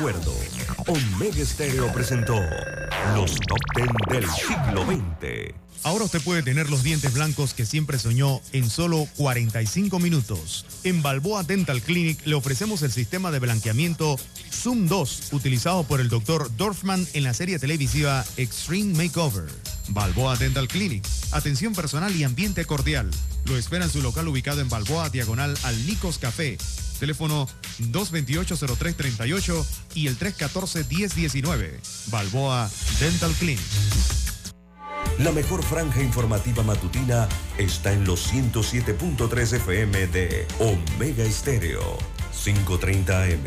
recuerdo. Omega Stereo presentó los top ten del siglo XX. Ahora usted puede tener los dientes blancos que siempre soñó en solo 45 minutos. En Balboa Dental Clinic le ofrecemos el sistema de blanqueamiento Zoom 2, utilizado por el doctor Dorfman en la serie televisiva Extreme Makeover. Balboa Dental Clinic, atención personal y ambiente cordial. Lo espera en su local ubicado en Balboa, diagonal al Nicos Café. Teléfono 228-0338 y el 314-1019. Balboa Dental Clinic. La mejor franja informativa matutina está en los 107.3 FM de Omega Estéreo. 530 AM.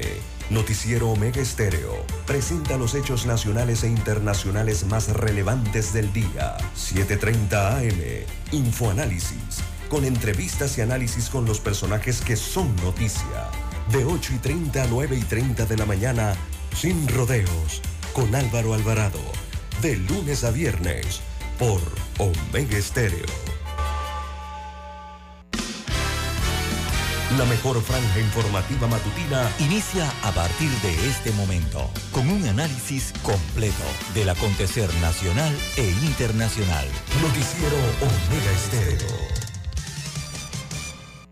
Noticiero Omega Estéreo. Presenta los hechos nacionales e internacionales más relevantes del día. 730 AM. Infoanálisis. Con entrevistas y análisis con los personajes que son noticia. De 8 y 30 a 9 y 30 de la mañana. Sin rodeos. Con Álvaro Alvarado. De lunes a viernes por Omega Estéreo. La mejor franja informativa matutina inicia a partir de este momento con un análisis completo del acontecer nacional e internacional. Noticiero Omega Estéreo.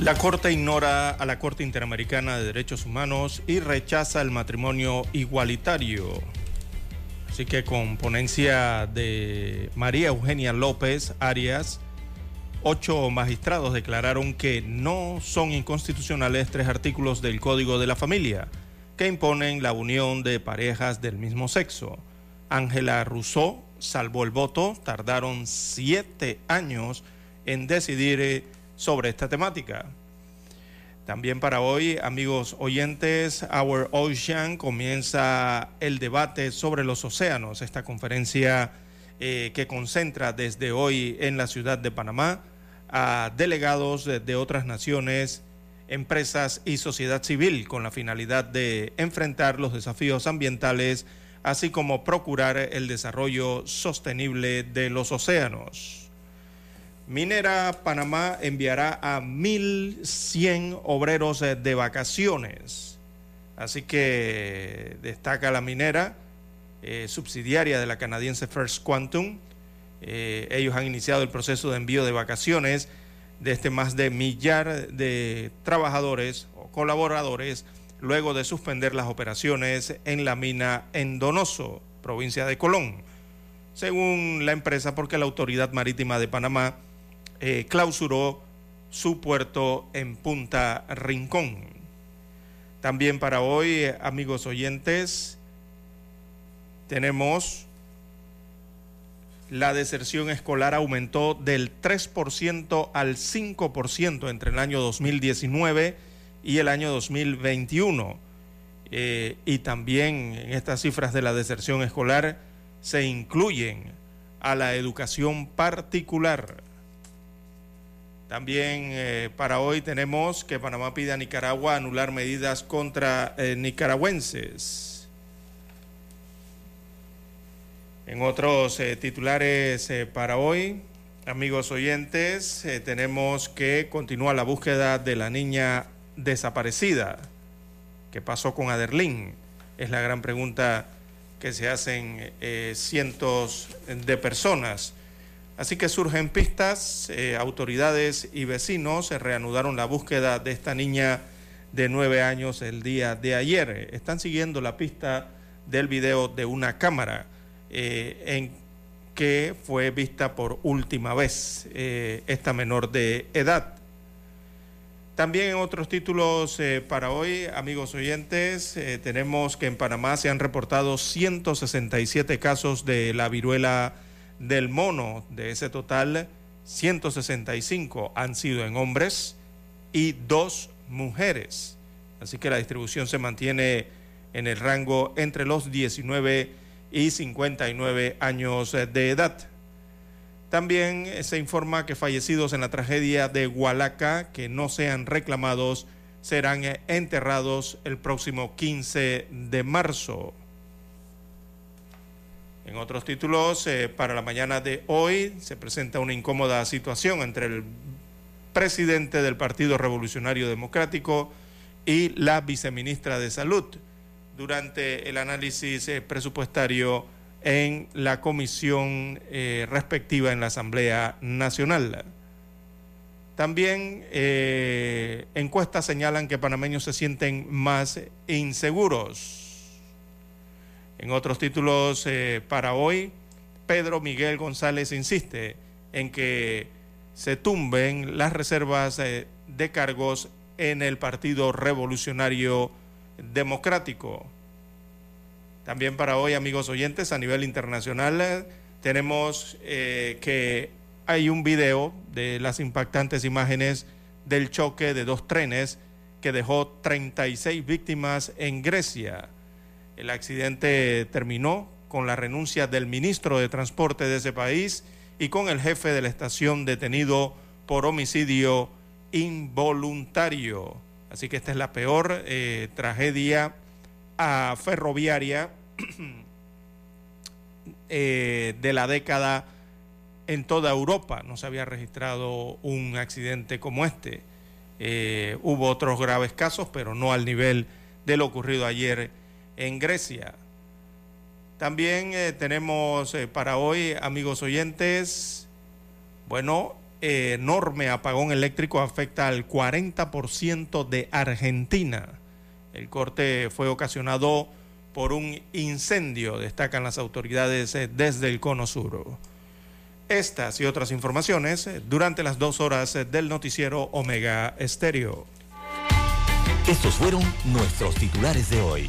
La Corte ignora a la Corte Interamericana de Derechos Humanos y rechaza el matrimonio igualitario. Así que con ponencia de María Eugenia López Arias, ocho magistrados declararon que no son inconstitucionales tres artículos del Código de la Familia que imponen la unión de parejas del mismo sexo. Ángela Rousseau salvó el voto, tardaron siete años en decidir eh, sobre esta temática. También para hoy, amigos oyentes, Our Ocean comienza el debate sobre los océanos, esta conferencia eh, que concentra desde hoy en la ciudad de Panamá a delegados de, de otras naciones, empresas y sociedad civil con la finalidad de enfrentar los desafíos ambientales, así como procurar el desarrollo sostenible de los océanos. Minera Panamá enviará a 1.100 obreros eh, de vacaciones. Así que destaca la minera, eh, subsidiaria de la canadiense First Quantum. Eh, ellos han iniciado el proceso de envío de vacaciones de este más de millar de trabajadores o colaboradores luego de suspender las operaciones en la mina en Donoso, provincia de Colón. Según la empresa, porque la Autoridad Marítima de Panamá eh, clausuró su puerto en Punta Rincón. También para hoy, amigos oyentes, tenemos la deserción escolar aumentó del 3% al 5% entre el año 2019 y el año 2021. Eh, y también en estas cifras de la deserción escolar se incluyen a la educación particular. También eh, para hoy tenemos que Panamá pide a Nicaragua anular medidas contra eh, nicaragüenses. En otros eh, titulares para hoy, amigos oyentes, tenemos que continúa la búsqueda de la niña desaparecida. ¿Qué pasó con Aderlín? Es la gran pregunta que se hacen cientos de personas. Así que surgen pistas, eh, autoridades y vecinos se reanudaron la búsqueda de esta niña de nueve años el día de ayer. Están siguiendo la pista del video de una cámara eh, en que fue vista por última vez eh, esta menor de edad. También en otros títulos eh, para hoy, amigos oyentes, eh, tenemos que en Panamá se han reportado 167 casos de la viruela del mono. De ese total, 165 han sido en hombres y dos mujeres. Así que la distribución se mantiene en el rango entre los 19 y 59 años de edad. También se informa que fallecidos en la tragedia de Hualaca, que no sean reclamados, serán enterrados el próximo 15 de marzo. En otros títulos, eh, para la mañana de hoy se presenta una incómoda situación entre el presidente del Partido Revolucionario Democrático y la viceministra de Salud durante el análisis eh, presupuestario en la comisión eh, respectiva en la Asamblea Nacional. También encuestas señalan que panameños se sienten más inseguros. En otros títulos eh, para hoy, Pedro Miguel González insiste en que se tumben las reservas eh, de cargos en el Partido Revolucionario Democrático. También para hoy, amigos oyentes, a nivel internacional eh, tenemos que hay un video de las impactantes imágenes del choque de dos trenes que dejó 36 víctimas en Grecia. El accidente terminó con la renuncia del ministro de Transporte de ese país y con el jefe de la estación detenido por homicidio involuntario. Así que esta es la peor eh, tragedia a ferroviaria eh, de la década en toda Europa. No se había registrado un accidente como este. Eh, hubo otros graves casos, pero no al nivel de lo ocurrido ayer en Grecia. También eh, tenemos eh, para hoy, amigos oyentes, bueno, enorme apagón eléctrico afecta al 40% de Argentina. El corte fue ocasionado por un incendio, destacan las autoridades eh, desde el Cono Sur. Estas y otras informaciones durante las dos horas del noticiero Omega Estéreo. Estos fueron nuestros titulares de hoy.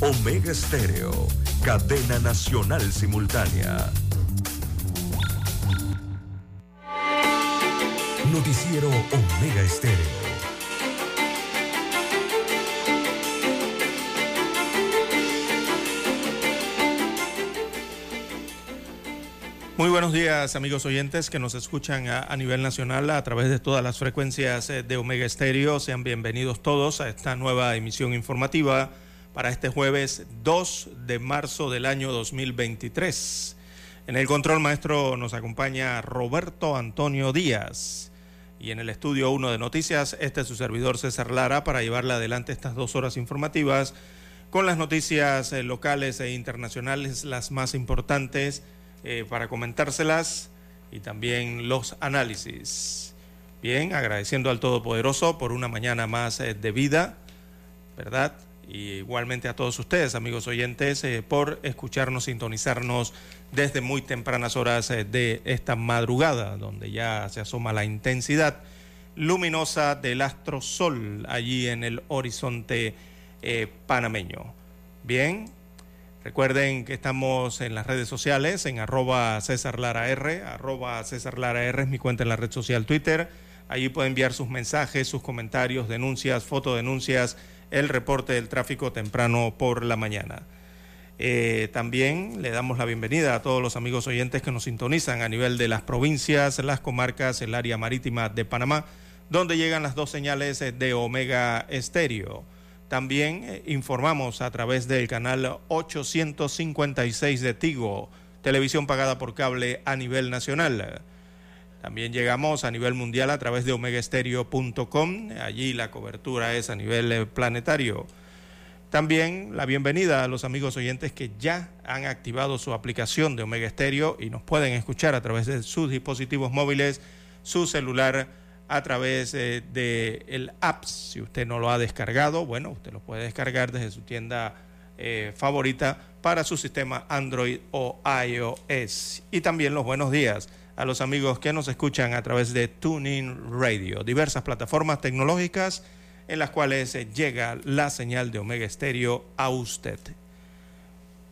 Omega Estéreo, cadena nacional simultánea. Noticiero Omega Estéreo. Muy buenos días amigos oyentes que nos escuchan a, nivel nacional a través de todas las frecuencias eh, de Omega Estéreo. Sean bienvenidos todos a esta nueva emisión informativa para este jueves 2 de marzo del año 2023. En el control maestro nos acompaña Roberto Antonio Díaz y en el estudio 1 de noticias este es su servidor César Lara para llevarle adelante estas dos horas informativas con las noticias eh, locales e internacionales, las más importantes eh, para comentárselas y también los análisis. Bien, agradeciendo al Todopoderoso por una mañana más eh, de vida, ¿verdad? Y igualmente a todos ustedes, amigos oyentes, eh, por escucharnos, sintonizarnos desde muy tempranas horas de esta madrugada, donde ya se asoma la intensidad luminosa del astro sol allí en el horizonte panameño. Bien, Recuerden que estamos en las redes sociales, en arroba César Lara R, arroba César Lara R es mi cuenta en la red social Twitter. Allí pueden enviar sus mensajes, sus comentarios, denuncias, fotodenuncias, el reporte del tráfico temprano por la mañana. Eh, también le damos la bienvenida a todos los amigos oyentes que nos sintonizan a nivel de las provincias, las comarcas, el área marítima de Panamá, donde llegan las dos señales de Omega Estéreo. También eh, informamos a través del canal 856 de Tigo, televisión pagada por cable a nivel nacional. También llegamos a nivel mundial a través de omegaestereo.com, allí la cobertura es a nivel eh, planetario. También la bienvenida a los amigos oyentes que ya han activado su aplicación de Omega Stereo y nos pueden escuchar a través de sus dispositivos móviles, su celular a través del de, el app. Si usted no lo ha descargado, bueno, usted lo puede descargar desde su tienda eh, favorita para su sistema Android o iOS. Y también los buenos días a los amigos que nos escuchan a través de Tuning Radio, diversas plataformas tecnológicas en las cuales llega la señal de Omega Estéreo a usted.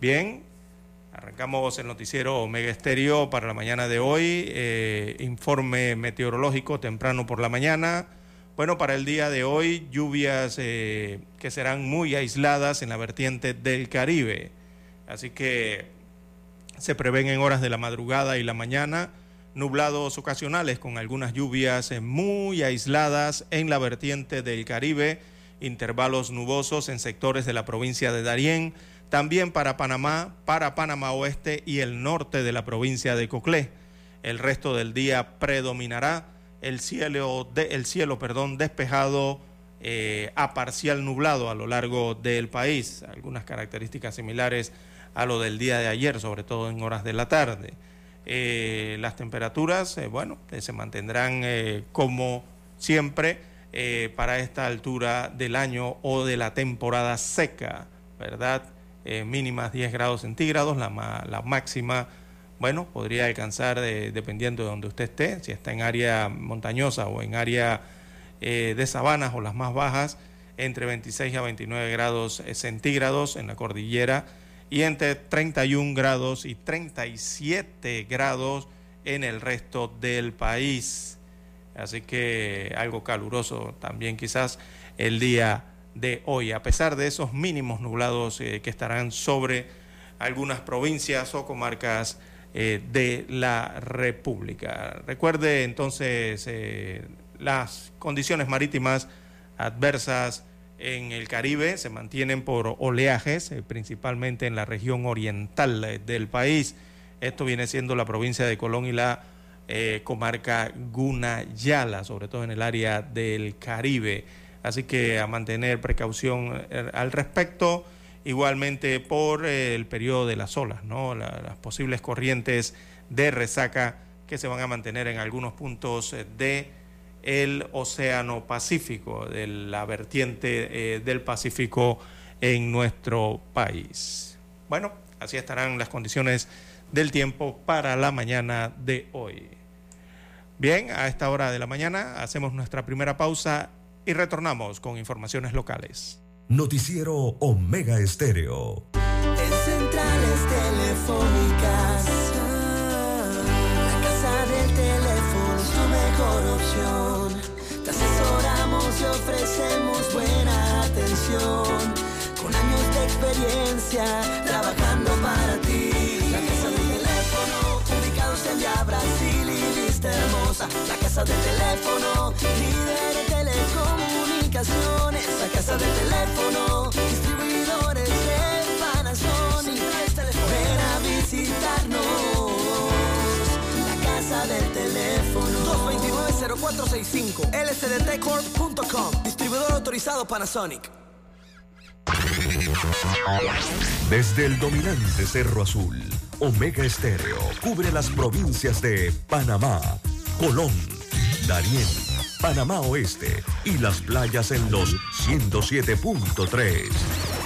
Bien, arrancamos el noticiero Omega Estéreo para la mañana de hoy, eh, informe meteorológico temprano por la mañana. Bueno, para el día de hoy, lluvias eh, que serán muy aisladas en la vertiente del Caribe. Así que se prevén en horas de la madrugada y la mañana nublados ocasionales con algunas lluvias eh, muy aisladas en la vertiente del Caribe, intervalos nubosos en sectores de la provincia de Darién, también para Panamá, para Panamá Oeste y el norte de la provincia de Coclé. El resto del día predominará el cielo, de, cielo perdón, despejado eh, a parcial nublado a lo largo del país, algunas características similares a lo del día de ayer, sobre todo en horas de la tarde. Eh, las temperaturas, eh, bueno, se mantendrán como siempre para esta altura del año o de la temporada seca, ¿verdad? mínimas 10 grados centígrados, la, la máxima bueno, podría alcanzar, dependiendo de donde usted esté, si está en área montañosa o en área eh, de sabanas o las más bajas, entre 26 a 29 grados eh, centígrados en la cordillera y entre 31 grados y 37 grados en el resto del país. Así que algo caluroso también quizás el día de hoy, a pesar de esos mínimos nublados eh, que estarán sobre algunas provincias o comarcas eh, de la República. Recuerde entonces eh, las condiciones marítimas adversas en el Caribe se mantienen por oleajes, eh, principalmente en la región oriental del país. Esto viene siendo la provincia de Colón y la comarca Gunayala, sobre todo en el área del Caribe. Así que a mantener precaución al respecto igualmente por eh, el periodo de las olas, las posibles corrientes de resaca que se van a mantener en algunos puntos eh, de el Océano Pacífico, de la vertiente eh, del Pacífico en nuestro país. Bueno, así estarán las condiciones del tiempo para la mañana de hoy. Bien, a esta hora de la mañana hacemos nuestra primera pausa y retornamos con informaciones locales. Noticiero Omega Estéreo. En centrales telefónicas, y ofrecemos buena atención. Con años de experiencia, trabajando para ti. La casa del teléfono, ubicados en ya Brasil y vista hermosa. La casa del teléfono, líder de telecomunicaciones casa del teléfono, distribuidores de Panasonic. Ven a visitarnos. Casa del teléfono. 229-0465. lsdtcorp.com. Distribuidor autorizado Panasonic. Desde el dominante Cerro Azul, Omega Estéreo cubre las provincias de Panamá, Colón, Darién, Panamá Oeste y las playas en los 107.3.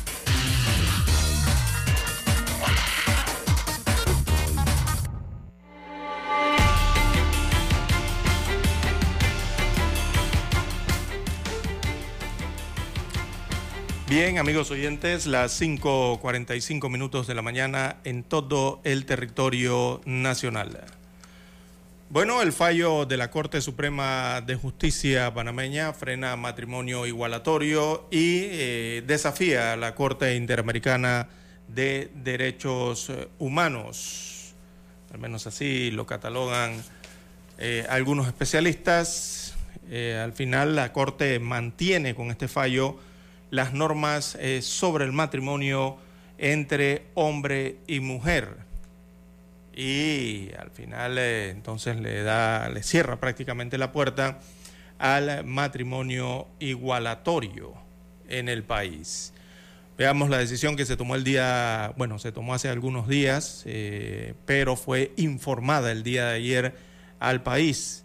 Bien, amigos oyentes, las 5.45 minutos de la mañana en todo el territorio nacional. Bueno, el fallo de la Corte Suprema de Justicia panameña frena matrimonio igualatorio y eh, desafía a la Corte Interamericana de Derechos eh, Humanos. Al menos así lo catalogan eh, algunos especialistas. al final la Corte mantiene con este fallo las normas sobre el matrimonio entre hombre y mujer y al final eh, entonces le da, le cierra prácticamente la puerta al matrimonio igualatorio en el país. Veamos la decisión que se tomó el día, bueno, se tomó hace algunos días, eh, pero fue informada el día de ayer al país.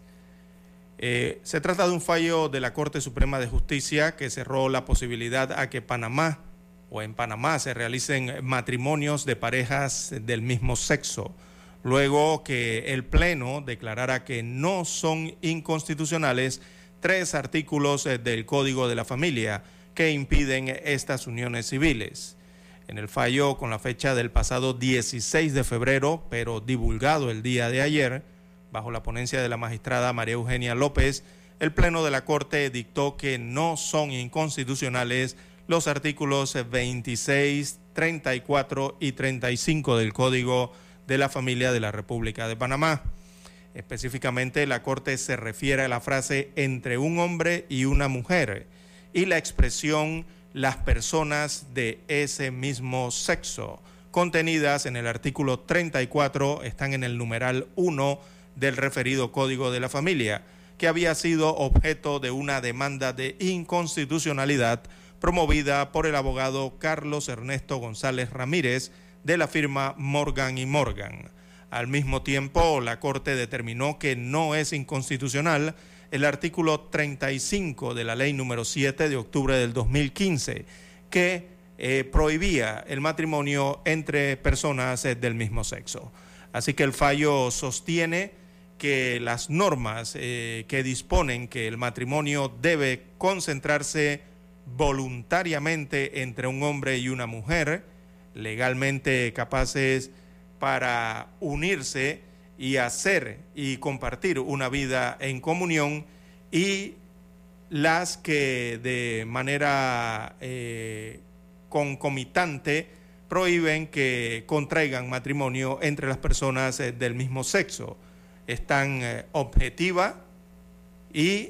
Eh, se trata de un fallo de la Corte Suprema de Justicia que cerró la posibilidad a que Panamá o en Panamá se realicen matrimonios de parejas del mismo sexo luego que el Pleno declarara que no son inconstitucionales tres artículos eh, del Código de la Familia que impiden estas uniones civiles. En el fallo con la fecha del pasado 16 de febrero, pero divulgado el día de ayer, bajo la ponencia de la magistrada María Eugenia López, el Pleno de la Corte dictó que no son inconstitucionales los artículos 26, 34 y 35 del Código de la familia de la República de Panamá. Específicamente, la Corte se refiere a la frase entre un hombre y una mujer y la expresión las personas de ese mismo sexo, contenidas en el artículo 34, están en el numeral 1 del referido Código de la Familia, que había sido objeto de una demanda de inconstitucionalidad promovida por el abogado Carlos Ernesto González Ramírez, de la firma Morgan y Morgan. Al mismo tiempo, la Corte determinó que no es inconstitucional el artículo 35 de la ley número 7 de octubre del 2015, que eh, prohibía el matrimonio entre personas eh, del mismo sexo. Así que el fallo sostiene que las normas eh, que disponen que el matrimonio debe concentrarse voluntariamente entre un hombre y una mujer, legalmente capaces para unirse y hacer y compartir una vida en comunión y las que de manera eh, concomitante prohíben que contraigan matrimonio entre las personas eh, del mismo sexo. Están eh, objetivas y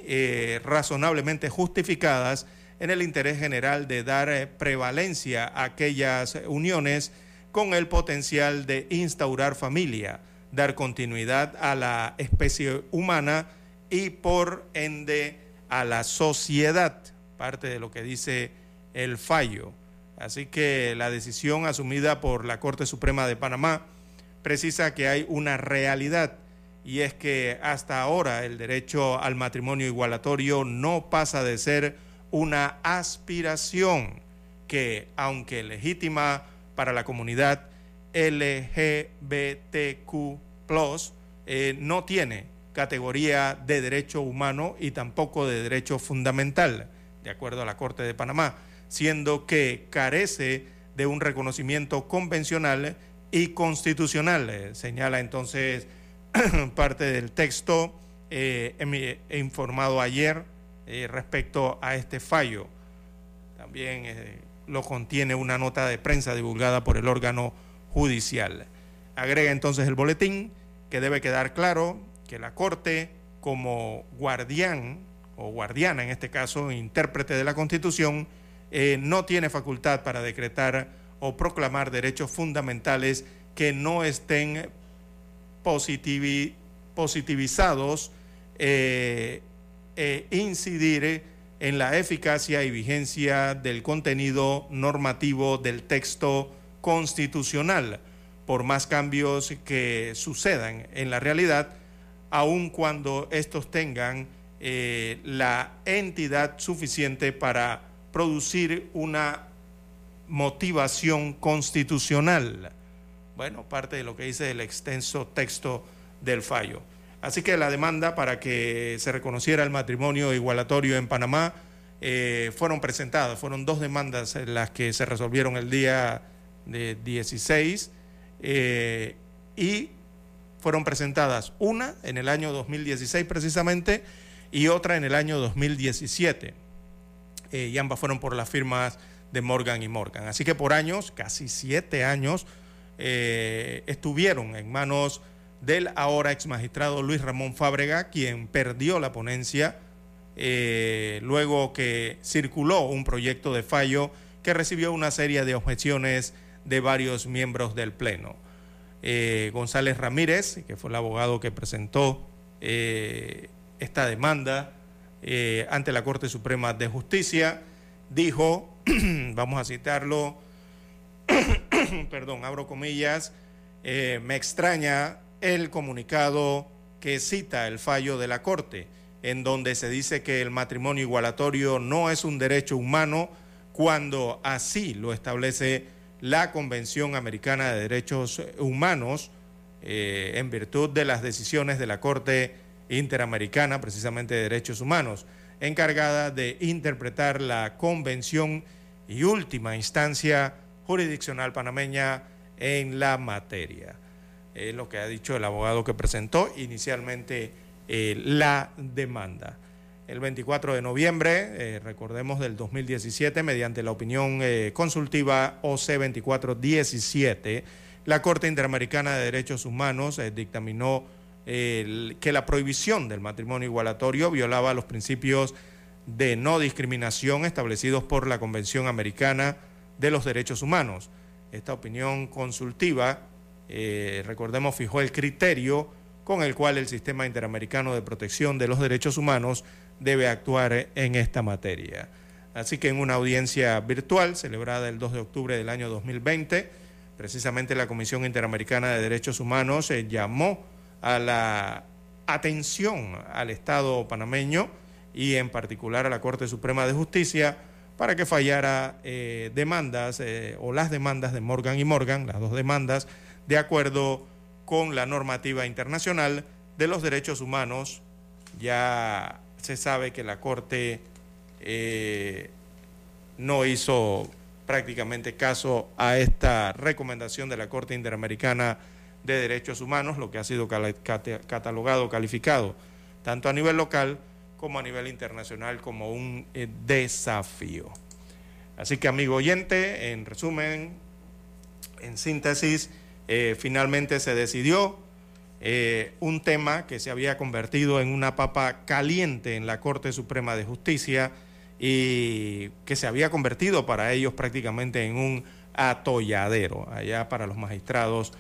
razonablemente justificadas en el interés general de dar eh, prevalencia a aquellas uniones con el potencial de instaurar familia, dar continuidad a la especie humana y por ende a la sociedad, parte de lo que dice el fallo. Así que la decisión asumida por la Corte Suprema de Panamá precisa que hay una realidad y es que hasta ahora el derecho al matrimonio igualatorio no pasa de ser una aspiración que, aunque legítima para la comunidad LGBTQ, eh, no tiene categoría de derecho humano y tampoco de derecho fundamental, de acuerdo a la Corte de Panamá, siendo que carece de un reconocimiento convencional y constitucional, eh, señala entonces parte del texto eh, informado ayer eh, respecto a este fallo. También eh, lo contiene una nota de prensa divulgada por el órgano judicial. Agrega entonces el boletín que debe quedar claro que la Corte, como guardián o guardiana en este caso, intérprete de la Constitución, eh, no tiene facultad para decretar o proclamar derechos fundamentales que no estén positivizados e incidir en la eficacia y vigencia del contenido normativo del texto constitucional, por más cambios que sucedan en la realidad, aun cuando estos tengan eh, la entidad suficiente para producir una motivación constitucional. Bueno, parte de lo que dice el extenso texto del fallo. Así que la demanda para que se reconociera el matrimonio igualatorio en Panamá eh, fueron presentadas, fueron dos demandas las que se resolvieron el día de 16 eh, y fueron presentadas una en el año 2016 precisamente y otra en el año 2017 eh, y ambas fueron por las firmas de Morgan y Morgan. Así que por años, casi siete años, estuvieron en manos del ahora ex magistrado Luis Ramón Fábrega, quien perdió la ponencia eh, luego que circuló un proyecto de fallo que recibió una serie de objeciones de varios miembros del Pleno. eh, González Ramírez, que fue el abogado que presentó eh, esta demanda eh, ante la Corte Suprema de Justicia, dijo, vamos a citarlo, perdón, abro comillas, me extraña el comunicado que cita el fallo de la Corte, en donde se dice que el matrimonio igualatorio no es un derecho humano cuando así lo establece la Convención Americana de Derechos Humanos eh, en virtud de las decisiones de la Corte Interamericana, precisamente de Derechos Humanos, encargada de interpretar la Convención y última instancia jurisdiccional panameña en la materia. Es lo que ha dicho el abogado que presentó inicialmente eh, la demanda el 24 de noviembre, eh, recordemos del 2017, mediante la opinión eh, consultiva OC 2417, la Corte Interamericana de Derechos Humanos dictaminó que la prohibición del matrimonio igualatorio violaba los principios de no discriminación establecidos por la Convención Americana de los Derechos Humanos. Esta opinión consultiva, recordemos, fijó el criterio con el cual el Sistema Interamericano de Protección de los Derechos Humanos debe actuar en esta materia. Así que en una audiencia virtual celebrada el 2 de octubre del año 2020, precisamente la Comisión Interamericana de Derechos Humanos eh, llamó a la atención al Estado panameño y en particular a la Corte Suprema de Justicia para que fallara eh, demandas eh, o las demandas de Morgan y Morgan, las dos demandas, de acuerdo con la normativa internacional de los derechos humanos. Ya se sabe que la Corte eh, no hizo prácticamente caso a esta recomendación de la Corte Interamericana de Derechos Humanos, lo que ha sido catalogado, calificado, tanto a nivel local como a nivel internacional, como un eh, desafío. Así que, amigo oyente, en resumen, en síntesis, eh, finalmente se decidió eh, un tema que se había convertido en una papa caliente en la Corte Suprema de Justicia y que se había convertido para ellos prácticamente en un atolladero allá para los magistrados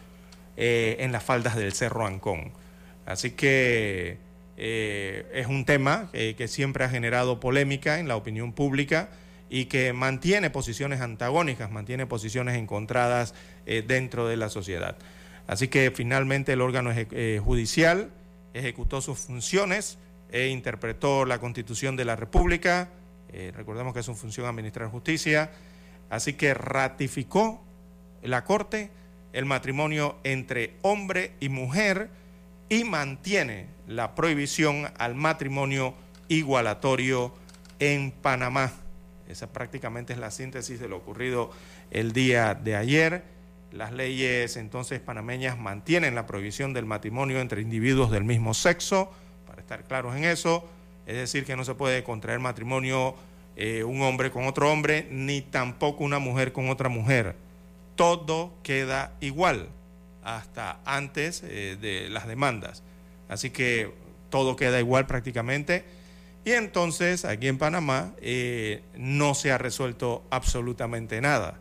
en las faldas del Cerro Ancón. Así que eh, es un tema que siempre ha generado polémica en la opinión pública y que mantiene posiciones antagónicas, mantiene posiciones encontradas dentro de la sociedad. Así que finalmente el órgano eh, judicial ejecutó sus funciones e interpretó la Constitución de la República. Eh, recordemos que es su función administrar justicia. Así que ratificó la Corte el matrimonio entre hombre y mujer y mantiene la prohibición al matrimonio igualatorio en Panamá. Esa prácticamente es la síntesis de lo ocurrido el día de ayer. Las leyes entonces panameñas mantienen la prohibición del matrimonio entre individuos del mismo sexo, para estar claros en eso, es decir, que no se puede contraer matrimonio eh, un hombre con otro hombre, ni tampoco una mujer con otra mujer. Todo queda igual hasta antes eh, de las demandas. Así que todo queda igual prácticamente. Y entonces aquí en Panamá eh, no se ha resuelto absolutamente nada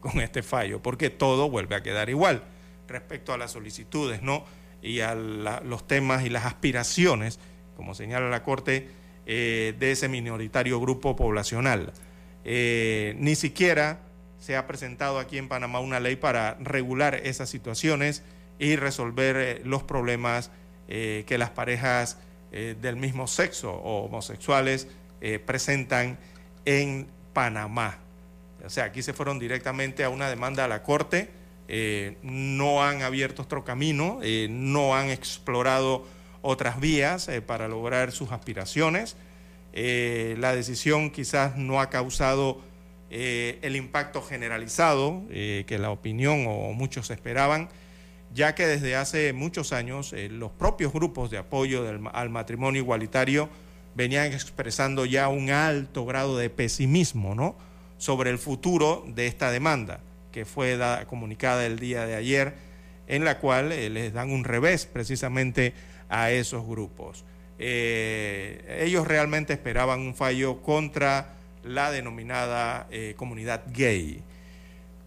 con este fallo, porque todo vuelve a quedar igual respecto a las solicitudes, ¿no? Y a los temas y las aspiraciones, como señala la Corte, eh, de ese minoritario grupo poblacional. Ni siquiera se ha presentado aquí en Panamá una ley para regular esas situaciones y resolver eh, los problemas que las parejas del mismo sexo o homosexuales presentan en Panamá. O sea, aquí se fueron directamente a una demanda a la Corte, eh, no han abierto otro camino, eh, no han explorado otras vías eh, para lograr sus aspiraciones. la decisión quizás no ha causado el impacto generalizado que la opinión o muchos esperaban, ya que desde hace muchos años los propios grupos de apoyo al matrimonio igualitario venían expresando ya un alto grado de pesimismo, ¿no? sobre el futuro de esta demanda, que fue comunicada el día de ayer, en la cual eh, les dan un revés precisamente a esos grupos. Eh, ellos realmente esperaban un fallo contra la denominada eh, comunidad gay.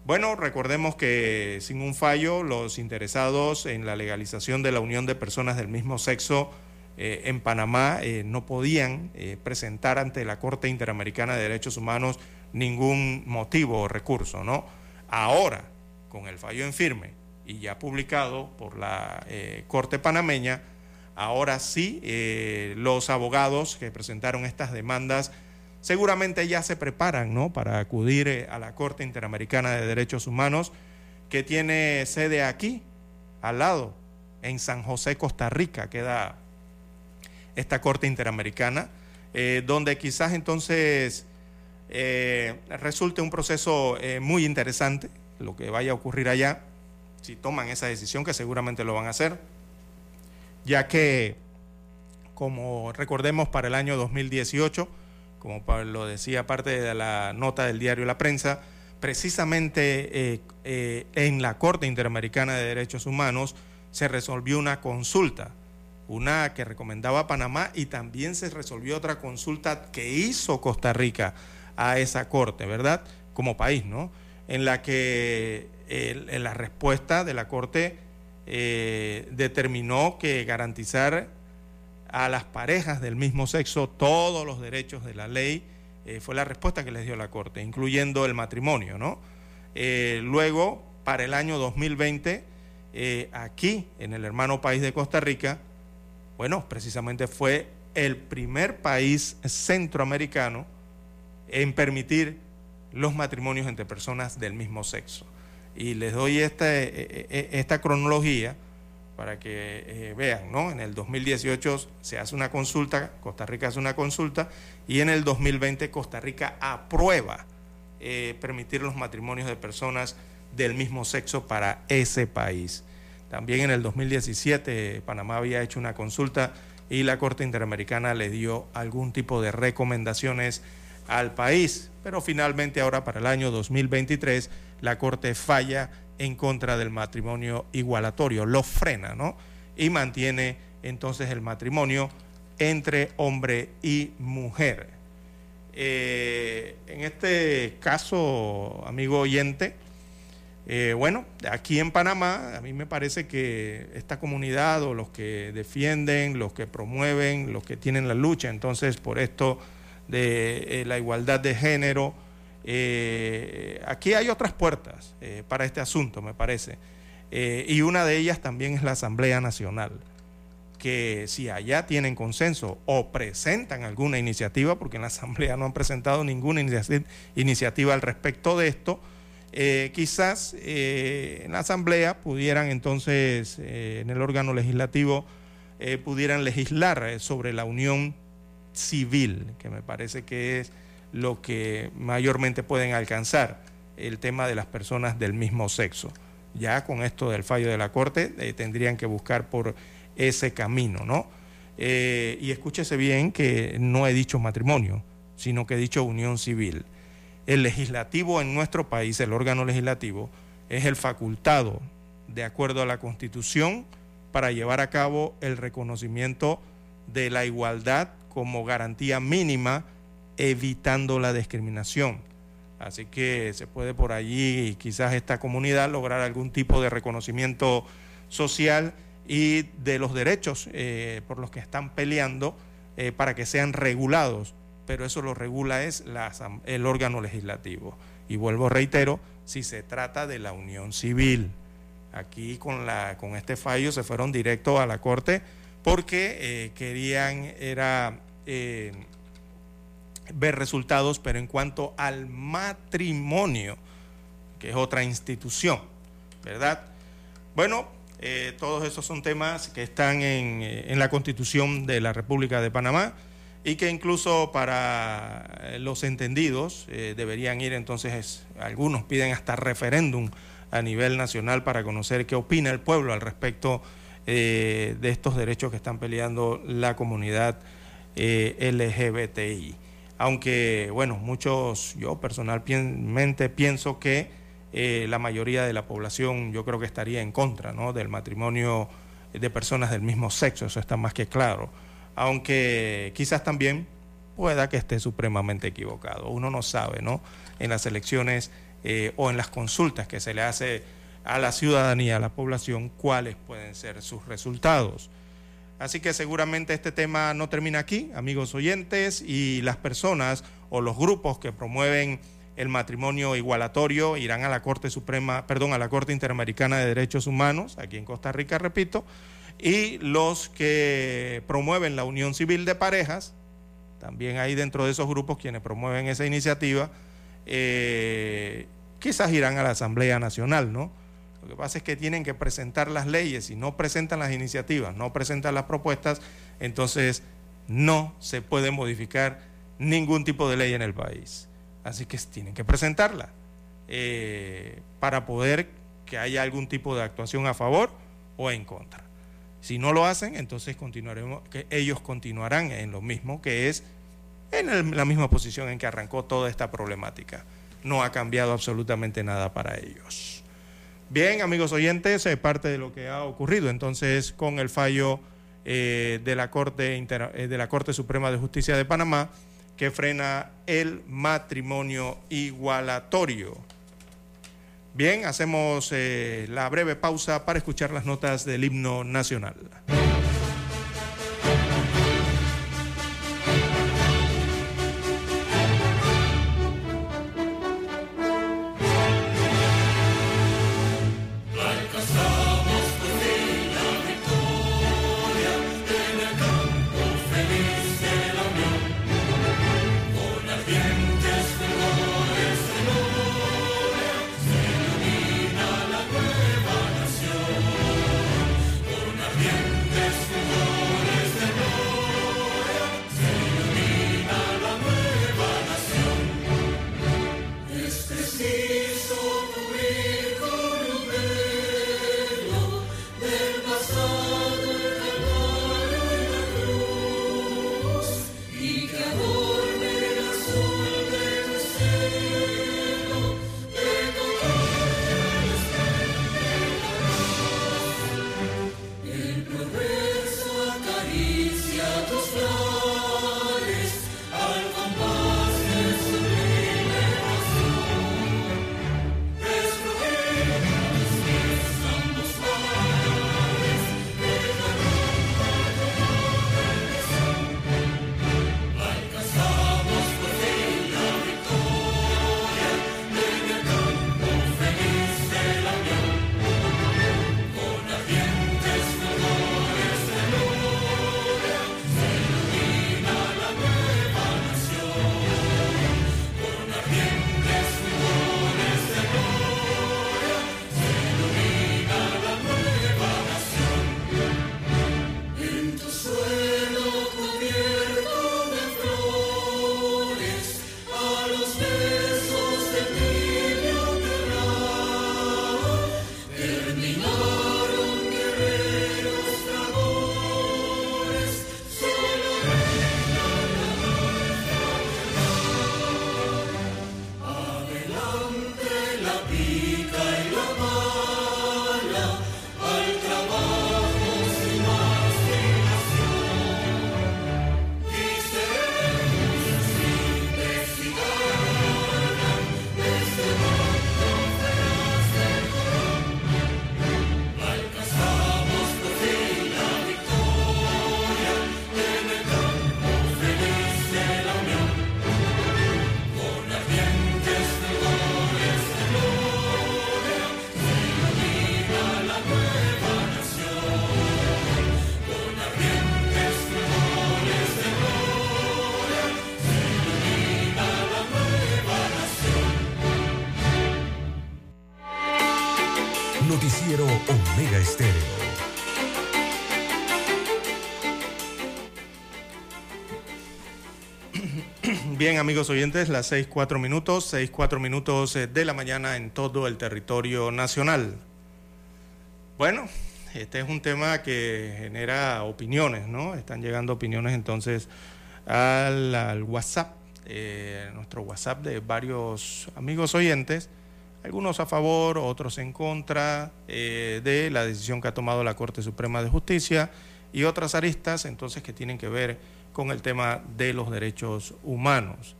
Bueno, recordemos que sin un fallo, los interesados en la legalización de la unión de personas del mismo sexo eh, en Panamá eh, no podían presentar ante la Corte Interamericana de Derechos Humanos ningún motivo o recurso, ¿no? Ahora, con el fallo en firme y ya publicado por la Corte panameña, ahora sí los abogados que presentaron estas demandas seguramente ya se preparan ¿no? para acudir eh, a la Corte Interamericana de Derechos Humanos, que tiene sede aquí, al lado, en San José, Costa Rica, queda esta Corte Interamericana, eh, donde quizás entonces eh, resulte un proceso muy interesante, lo que vaya a ocurrir allá, si toman esa decisión, que seguramente lo van a hacer, ya que, como recordemos, para el año 2018, como lo decía parte de la nota del diario La Prensa, precisamente eh, eh, en la Corte Interamericana de Derechos Humanos se resolvió una consulta, una que recomendaba Panamá y también se resolvió otra consulta que hizo Costa Rica a esa Corte, ¿verdad? Como país, ¿no? En la que la respuesta de la Corte eh, determinó que garantizar a las parejas del mismo sexo todos los derechos de la ley, eh, fue la respuesta que les dio la Corte, incluyendo el matrimonio, ¿no? Eh, luego, para el año 2020, eh, aquí, en el hermano país de Costa Rica, bueno, precisamente fue el primer país centroamericano en permitir los matrimonios entre personas del mismo sexo. Y les doy esta, esta cronología para que eh, vean, ¿no? En el 2018 se hace una consulta, Costa Rica hace una consulta, y en el 2020 Costa Rica aprueba eh, permitir los matrimonios de personas del mismo sexo para ese país. También en el 2017 Panamá había hecho una consulta y la Corte Interamericana le dio algún tipo de recomendaciones al país, pero finalmente ahora para el año 2023 la Corte falla en contra del matrimonio igualatorio, lo frena, ¿no? Y mantiene entonces el matrimonio entre hombre y mujer. Eh, en este caso, amigo oyente, eh, bueno, aquí en Panamá, a mí me parece que esta comunidad o los que defienden, los que promueven, los que tienen la lucha, entonces por esto de eh, la igualdad de género, eh, aquí hay otras puertas eh, para este asunto, me parece. Eh, y una de ellas también es la Asamblea Nacional, que si allá tienen consenso o presentan alguna iniciativa, porque en la Asamblea no han presentado ninguna iniciativa al respecto de esto, quizás en la Asamblea pudieran entonces, en el órgano legislativo, pudieran legislar sobre la unión civil, que me parece que es lo que mayormente pueden alcanzar el tema de las personas del mismo sexo. Ya con esto del fallo de la Corte eh, tendrían que buscar por ese camino, ¿no? Eh, y escúchese bien que no he dicho matrimonio, sino que he dicho unión civil. El legislativo en nuestro país, el órgano legislativo, es el facultado, de acuerdo a la Constitución, para llevar a cabo el reconocimiento de la igualdad como garantía mínima evitando la discriminación. Así que se puede por allí quizás esta comunidad lograr algún tipo de reconocimiento social y de los derechos eh, por los que están peleando eh, para que sean regulados, pero eso lo regula es el órgano legislativo. Y vuelvo, reitero, si se trata de la unión civil. Aquí con, la, con este fallo se fueron directo a la Corte porque eh, querían, era ver resultados, pero en cuanto al matrimonio, que es otra institución, ¿verdad? Bueno, eh, todos esos son temas que están eh, en, la Constitución de la República de Panamá y que incluso para eh, los entendidos deberían ir entonces, algunos piden hasta referéndum a nivel nacional para conocer qué opina el pueblo al respecto de estos derechos que están peleando la comunidad LGBTI aunque, bueno, muchos, yo personalmente pienso que eh, la mayoría de la población yo creo que estaría en contra del matrimonio de personas del mismo sexo, eso está más que claro, aunque quizás también pueda que esté supremamente equivocado, uno no sabe, ¿no? En las elecciones eh, o en las consultas que se le hace a la ciudadanía, a la población, cuáles pueden ser sus resultados. Así que seguramente este tema no termina aquí, amigos oyentes, y las personas o los grupos que promueven el matrimonio igualatorio irán a la Corte Suprema, perdón, a la Corte Interamericana de Derechos Humanos, aquí en Costa Rica, repito, y los que promueven la unión civil de parejas, también hay dentro de esos grupos quienes promueven esa iniciativa, eh, quizás irán a la Asamblea Nacional, ¿no? Lo que pasa es que tienen que presentar las leyes, y no presentan las iniciativas, no presentan las propuestas, entonces no se puede modificar ningún tipo de ley en el país. Así que tienen que presentarla eh, para poder que haya algún tipo de actuación a favor o en contra. Si no lo hacen, entonces continuaremos, que ellos continuarán en lo mismo, que es en la misma posición en que arrancó toda esta problemática. No ha cambiado absolutamente nada para ellos. Bien, amigos oyentes, es parte de lo que ha ocurrido entonces con el fallo eh, de, la Corte eh, de la Corte Suprema de Justicia de Panamá que frena el matrimonio igualatorio. Bien, hacemos eh, la breve pausa para escuchar las notas del himno nacional. Bien, amigos oyentes, las seis cuatro minutos, seis cuatro minutos eh, de la mañana en todo el territorio nacional. Bueno, este es un tema que genera opiniones, ¿no? Están llegando opiniones entonces al, WhatsApp, eh, nuestro WhatsApp de varios amigos oyentes, algunos a favor, otros en contra eh, de la decisión que ha tomado la Corte Suprema de Justicia y otras aristas entonces que tienen que ver con el tema de los derechos humanos.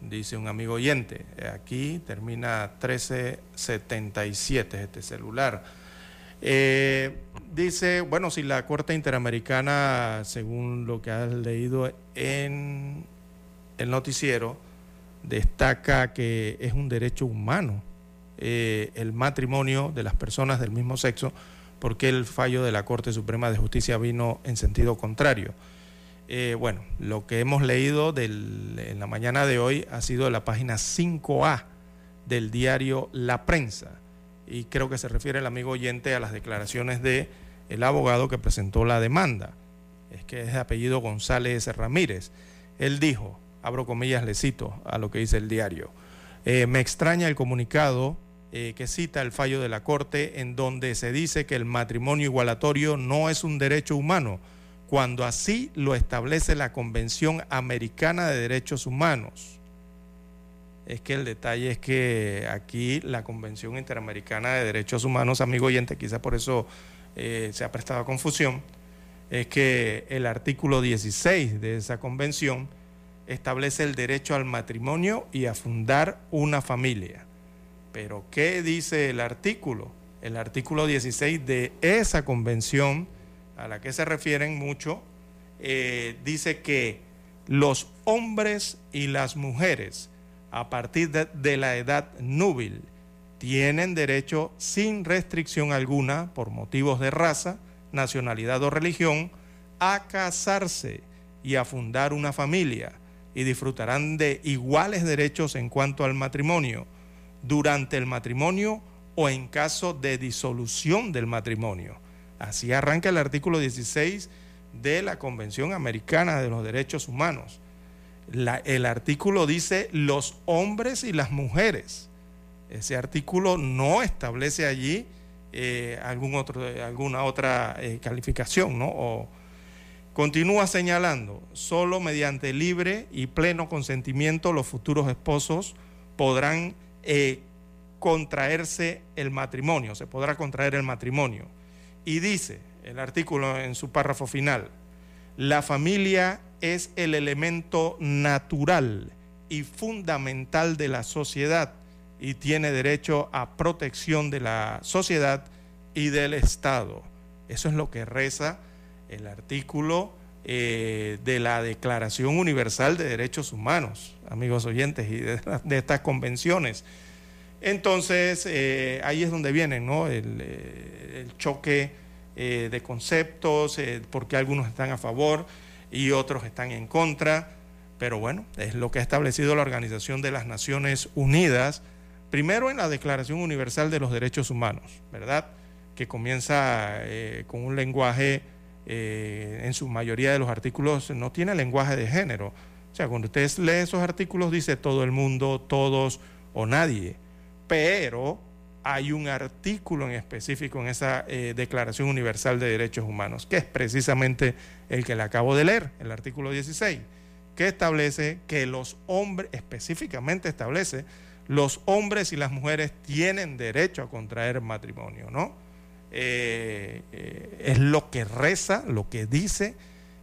dice un amigo oyente. Aquí termina 1377 este celular. Eh, dice, bueno, si la Corte Interamericana, según lo que has leído en el noticiero, destaca que es un derecho humano eh, el matrimonio de las personas del mismo sexo, porque el fallo de la Corte Suprema de Justicia vino en sentido contrario. Eh, bueno, lo que hemos leído en la mañana de hoy ha sido la página 5A del diario La Prensa y creo que se refiere el amigo oyente a las declaraciones de el abogado que presentó la demanda. Es que es de apellido González Ramírez. Él dijo, abro comillas, le cito a lo que dice el diario, eh, me extraña el comunicado eh, que cita el fallo de la Corte en donde se dice que el matrimonio igualatorio no es un derecho humano, cuando así lo establece la Convención Americana de Derechos Humanos es que el detalle es que aquí la Convención Interamericana de Derechos Humanos, amigo oyente, quizá por eso eh, se ha prestado a confusión, es que el artículo 16 de esa convención establece el derecho al matrimonio y a fundar una familia. Pero ¿qué dice el artículo? El artículo 16 de esa convención, a la que se refieren mucho, eh, dice que los hombres y las mujeres, a partir de, la edad núbil tienen derecho sin restricción alguna por motivos de raza, nacionalidad o religión a casarse y a fundar una familia y disfrutarán de iguales derechos en cuanto al matrimonio, durante el matrimonio o en caso de disolución del matrimonio. Así arranca el artículo 16 de la Convención Americana de los Derechos Humanos el artículo dice los hombres y las mujeres. Ese artículo no establece allí eh, alguna otra eh, calificación, ¿no? continúa señalando, solo mediante libre y pleno consentimiento los futuros esposos podrán eh, contraerse el matrimonio, se podrá contraer el matrimonio. Y dice el artículo en su párrafo final, la familia es el elemento natural y fundamental de la sociedad y tiene derecho a protección de la sociedad y del Estado. Eso es lo que reza el artículo eh, de la Declaración Universal de Derechos Humanos, amigos oyentes, y de, estas convenciones. Entonces, eh, ahí es donde viene ¿no? el, eh, choque de conceptos, porque algunos están a favor y otros están en contra, pero bueno, es lo que ha establecido la Organización de las Naciones Unidas, primero en la Declaración Universal de los Derechos Humanos, ¿verdad? Que comienza eh, con un lenguaje, eh, en su mayoría de los artículos no tiene lenguaje de género. O sea, cuando usted lee esos artículos dice todo el mundo, todos o nadie, pero hay un artículo en específico en esa eh, Declaración Universal de Derechos Humanos, que es precisamente el que le acabo de leer, el artículo 16, que establece que los hombres, específicamente establece, los hombres y las mujeres tienen derecho a contraer matrimonio, ¿no? Eh, eh, es lo que reza, lo que dice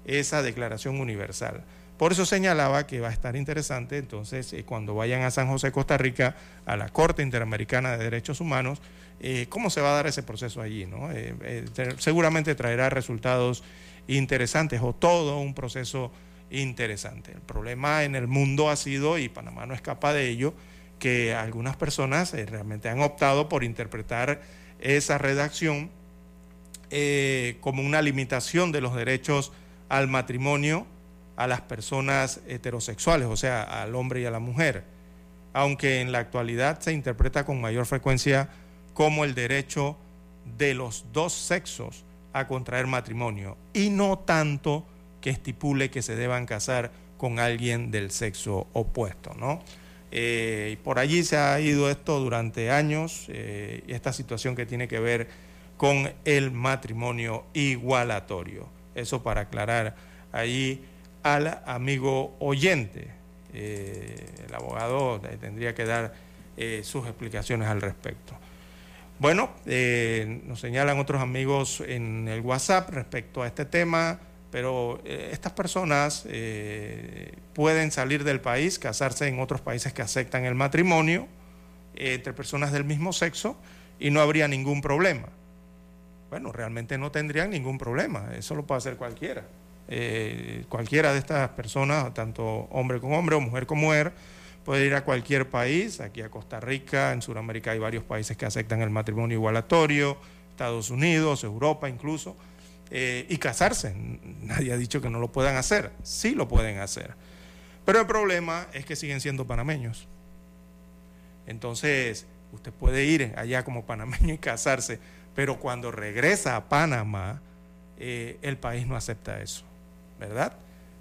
esa Declaración Universal. Por eso señalaba que va a estar interesante entonces eh, cuando vayan a San José, Costa Rica, a la Corte Interamericana de Derechos Humanos, eh, cómo se va a dar ese proceso allí. ¿no? Eh, seguramente traerá resultados interesantes o todo un proceso interesante. El problema en el mundo ha sido, y Panamá no escapa de ello, que algunas personas realmente han optado por interpretar esa redacción como una limitación de los derechos al matrimonio a las personas heterosexuales, o sea, al hombre y a la mujer, aunque en la actualidad se interpreta con mayor frecuencia como el derecho de los dos sexos a contraer matrimonio y no tanto que estipule que se deban casar con alguien del sexo opuesto, ¿no? Eh, por allí se ha ido esto durante años, eh, esta situación que tiene que ver con el matrimonio igualatorio. Eso para aclarar allí al amigo oyente. Eh, el abogado tendría que dar eh, sus explicaciones al respecto. Bueno, eh, nos señalan otros amigos en el WhatsApp respecto a este tema. Pero estas personas pueden salir del país, casarse en otros países que aceptan el matrimonio entre personas del mismo sexo y no habría ningún problema. Bueno, realmente no tendrían ningún problema, eso lo puede hacer cualquiera. Cualquiera de estas personas, tanto hombre con hombre o mujer con mujer, puede ir a cualquier país, aquí a Costa Rica, en Sudamérica hay varios países que aceptan el matrimonio igualatorio, Estados Unidos, Europa incluso, eh, y casarse. Nadie ha dicho que no lo puedan hacer, sí lo pueden hacer. Pero el problema es que siguen siendo panameños. Entonces, usted puede ir allá como panameño y casarse, pero cuando regresa a Panamá, eh, el país no acepta eso, ¿verdad?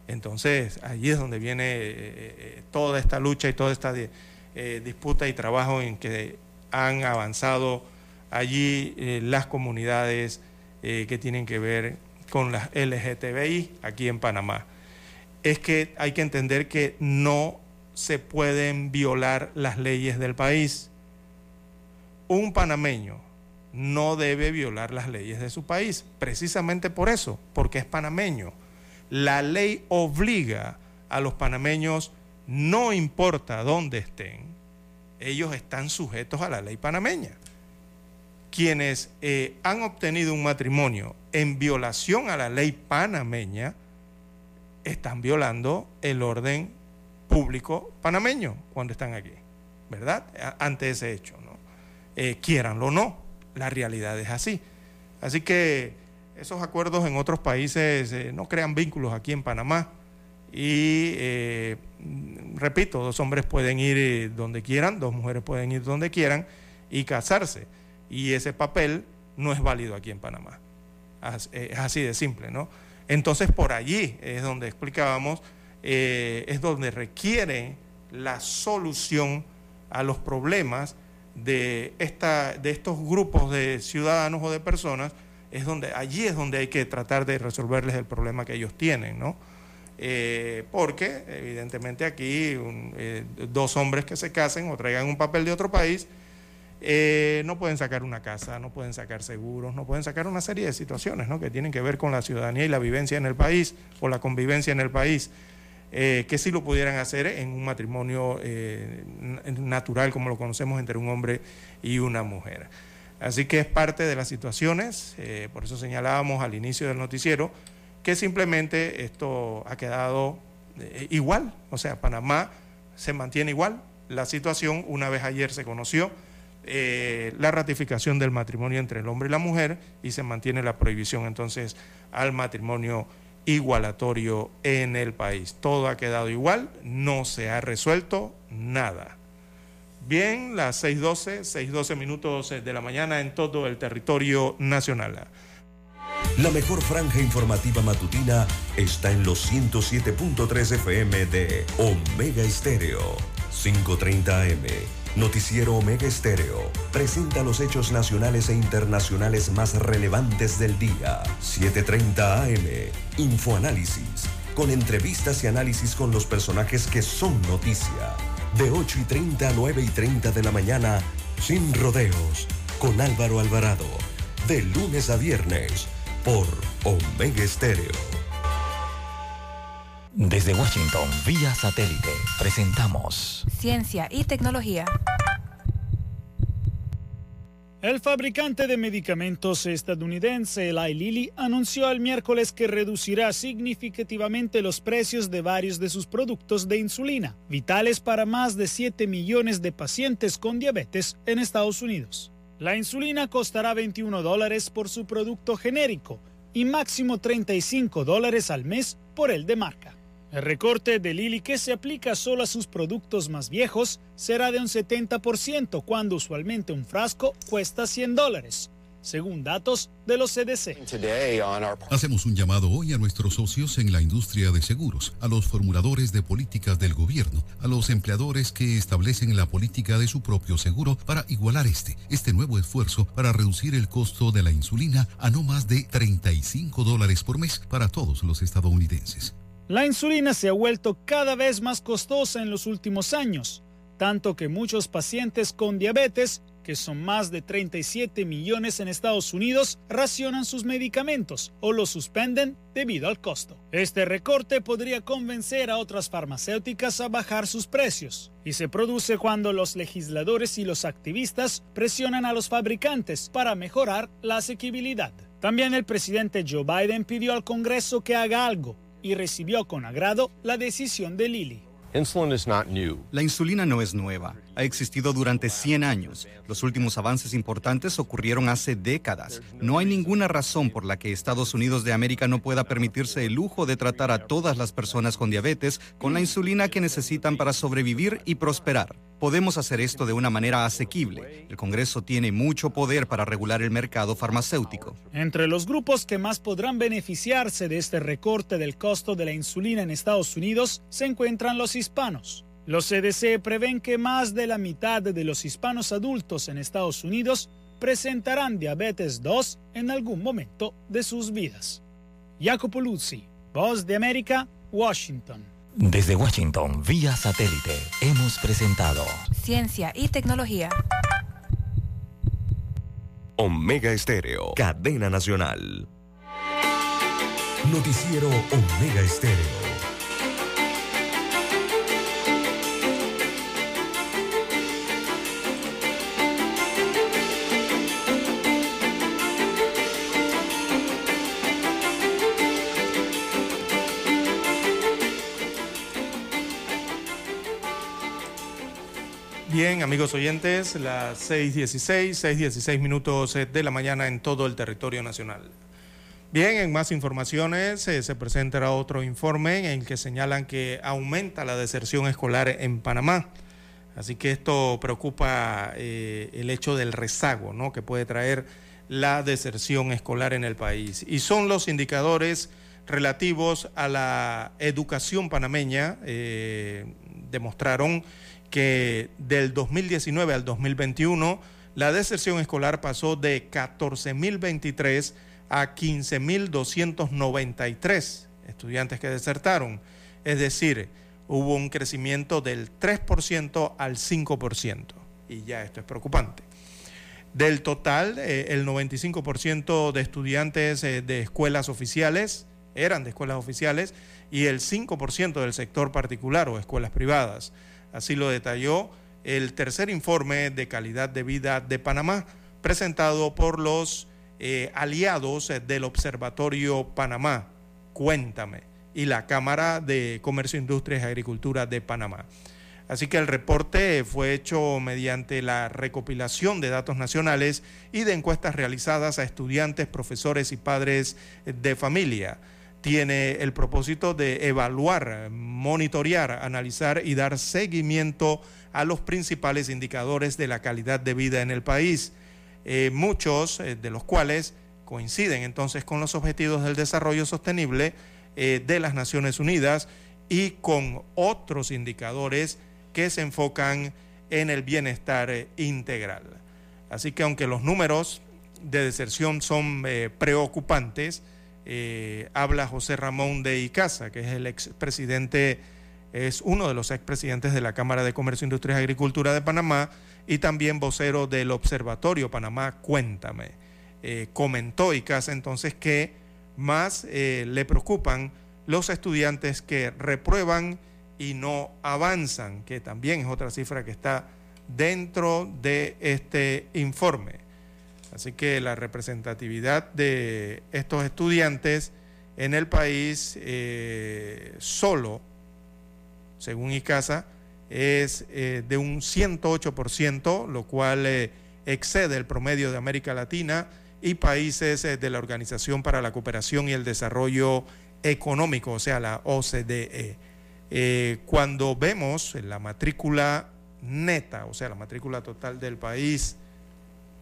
Entonces, allí es donde viene eh, eh, toda esta lucha y toda esta eh, disputa y trabajo en que han avanzado allí las comunidades que tienen que ver con las LGTBI aquí en Panamá. Es que hay que entender que no se pueden violar las leyes del país. Un panameño no debe violar las leyes de su país, precisamente por eso, porque es panameño la ley obliga a los panameños, no importa dónde estén, ellos están sujetos a la ley panameña. Quienes eh, han obtenido un matrimonio en violación a la ley panameña, están violando el orden público panameño cuando están aquí, ¿verdad? Ante ese hecho, ¿no? Eh, quieranlo o no, la realidad es así. Así que esos acuerdos en otros países eh, no crean vínculos aquí en Panamá. Y eh, repito, dos hombres pueden ir eh, donde quieran, dos mujeres pueden ir donde quieran y casarse. Y ese papel no es válido aquí en Panamá. Es así de simple, ¿no? Entonces por allí es donde explicábamos, es donde requiere la solución a los problemas de, esta, de estos grupos de ciudadanos o de personas es donde, allí es donde hay que tratar de resolverles el problema que ellos tienen, ¿no? Eh, porque evidentemente aquí eh, dos hombres que se casen o traigan un papel de otro país eh, no pueden sacar una casa, no pueden sacar seguros, no pueden sacar una serie de situaciones ¿no? que tienen que ver con la ciudadanía y la vivencia en el país o la convivencia en el país, que sí lo pudieran hacer en un matrimonio natural como lo conocemos entre un hombre y una mujer. Así que es parte de las situaciones, eh, por eso señalábamos al inicio del noticiero, que simplemente esto ha quedado eh, igual, o sea, Panamá se mantiene igual la situación, una vez ayer se conoció eh, la ratificación del matrimonio entre el hombre y la mujer y se mantiene la prohibición entonces al matrimonio igualatorio en el país. Todo ha quedado igual, no se ha resuelto nada. Bien, las 6.12, 6.12 minutos de la mañana en todo el territorio nacional. La mejor franja informativa matutina está en los 107.3 FM de Omega Estéreo, 5.30 AM. Noticiero Omega Estéreo presenta los hechos nacionales e internacionales más relevantes del día. 7.30 AM. Infoanálisis, con entrevistas y análisis con los personajes que son noticia de 8 y 30 a 9 y 30 de la mañana, sin rodeos, con Álvaro Alvarado, de lunes a viernes, por Omega Estéreo. Desde Washington, vía satélite, presentamos Ciencia y Tecnología. El fabricante de medicamentos estadounidense Eli Lilly anunció el miércoles que reducirá significativamente los precios de varios de sus productos de insulina, vitales para más de 7 millones de pacientes con diabetes en Estados Unidos. La insulina costará 21 dólares por su producto genérico y máximo 35 dólares al mes por el de marca. El recorte de Lilly que se aplica solo a sus productos más viejos será de un 70% cuando usualmente un frasco cuesta 100 dólares, según datos de los CDC. Hacemos un llamado hoy a nuestros socios en la industria de seguros, a los formuladores de políticas del gobierno, a los empleadores que establecen la política de su propio seguro para igualar este, este nuevo esfuerzo para reducir el costo de la insulina a no más de 35 dólares por mes para todos los estadounidenses. La insulina se ha vuelto cada vez más costosa en los últimos años, tanto que muchos pacientes con diabetes que son más de 37 millones en Estados Unidos, racionan sus medicamentos o los suspenden debido al costo. Este recorte podría convencer a otras farmacéuticas a bajar sus precios y se produce cuando los legisladores y los activistas presionan a los fabricantes para mejorar la asequibilidad. También el presidente Joe Biden pidió al Congreso que haga algo y recibió con agrado la decisión de Lilly. La insulina no es nueva. Ha existido durante 100 años. Los últimos avances importantes ocurrieron hace décadas. No hay ninguna razón por la que Estados Unidos de América no pueda permitirse el lujo de tratar a todas las personas con diabetes con la insulina que necesitan para sobrevivir y prosperar. Podemos hacer esto de una manera asequible. El Congreso tiene mucho poder para regular el mercado farmacéutico. Entre los grupos que más podrán beneficiarse de este recorte del costo de la insulina en Estados Unidos se encuentran los hispanos. Los CDC prevén que más de la mitad de los hispanos adultos en Estados Unidos presentarán diabetes 2 en algún momento de sus vidas. Jacopo Luzzi, Voz de América, Washington. Desde Washington, vía satélite, hemos presentado Ciencia y Tecnología. Omega Estéreo, cadena nacional. Noticiero Omega Estéreo. Bien, amigos oyentes, las 6.16, 6.16 minutos eh, de la mañana en todo el territorio nacional. Bien, en más informaciones eh, se presentará otro informe en el que señalan que aumenta la deserción escolar en Panamá. Así que esto preocupa eh, el hecho del rezago ¿no? que puede traer la deserción escolar en el país. Y son los indicadores relativos a la educación panameña, demostraron que del 2019 al 2021 la deserción escolar pasó de 14.023 a 15.293 estudiantes que desertaron. Es decir, hubo un crecimiento del 3% al 5%. Y ya esto es preocupante. Del total, eh, el 95% de estudiantes eh, de escuelas oficiales eran de escuelas oficiales y el 5% del sector particular o escuelas privadas. Así lo detalló el tercer informe de calidad de vida de Panamá, presentado por los eh, aliados del Observatorio Panamá, Cuéntame, y la Cámara de Comercio, Industrias y Agricultura de Panamá. Así que el reporte fue hecho mediante la recopilación de datos nacionales y de encuestas realizadas a estudiantes, profesores y padres de familia tiene el propósito de evaluar, monitorear, analizar y dar seguimiento a los principales indicadores de la calidad de vida en el país, eh, muchos eh, de los cuales coinciden entonces con los objetivos del desarrollo sostenible eh, de las Naciones Unidas y con otros indicadores que se enfocan en el bienestar integral. Así que aunque los números de deserción son preocupantes, eh, habla José Ramón de Icaza, que es el expresidente, es uno de los expresidentes de la Cámara de Comercio, Industria y Agricultura de Panamá y también vocero del Observatorio Panamá Cuéntame. Eh, comentó Icaza entonces que más eh, le preocupan los estudiantes que reprueban y no avanzan, que también es otra cifra que está dentro de este informe. Así que la representatividad de estos estudiantes en el país eh, solo, según ICASA, es eh, de un 108%, lo cual eh, excede el promedio de América Latina y países de la Organización para la Cooperación y el Desarrollo Económico, o sea, la OCDE. cuando vemos la matrícula neta, o sea, la matrícula total del país,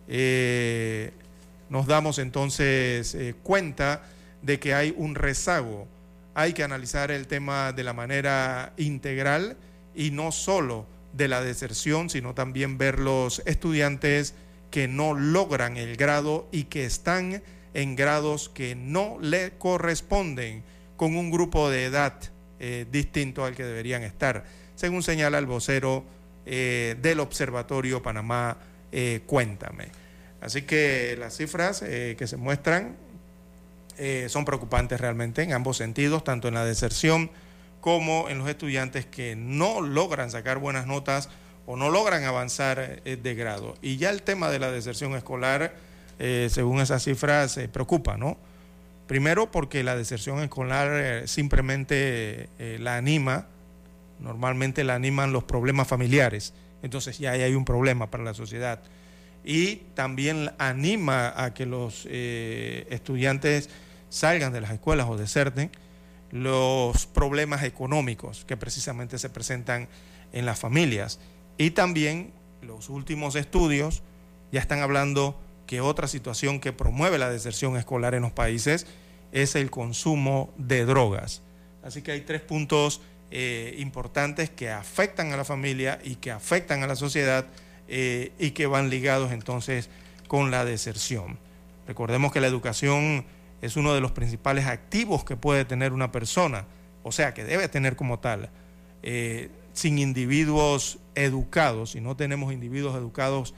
eh, nos damos entonces eh, cuenta de que hay un rezago. Hay que analizar el tema de la manera integral y no solo de la deserción, sino también ver los estudiantes que no logran el grado y que están en grados que no le corresponden con un grupo de edad eh, distinto al que deberían estar, según señala el vocero del Observatorio Panamá Cuéntame. Así que las cifras que se muestran son preocupantes realmente en ambos sentidos, tanto en la deserción como en los estudiantes que no logran sacar buenas notas o no logran avanzar de grado. Y ya el tema de la deserción escolar, según esas cifras, preocupa, ¿no? Primero porque la deserción escolar eh, simplemente eh, la anima, normalmente la animan los problemas familiares, entonces ya hay un problema para la sociedad. Y también anima a que los eh, estudiantes salgan de las escuelas o deserten los problemas económicos que precisamente se presentan en las familias. Y también los últimos estudios ya están hablando que otra situación que promueve la deserción escolar en los países es el consumo de drogas. Así que hay tres puntos eh, importantes que afectan a la familia y que afectan a la sociedad eh, y que van ligados entonces con la deserción. Recordemos que la educación es uno de los principales activos que puede tener una persona, o sea, que debe tener como tal. Eh, sin individuos educados, si no tenemos individuos educados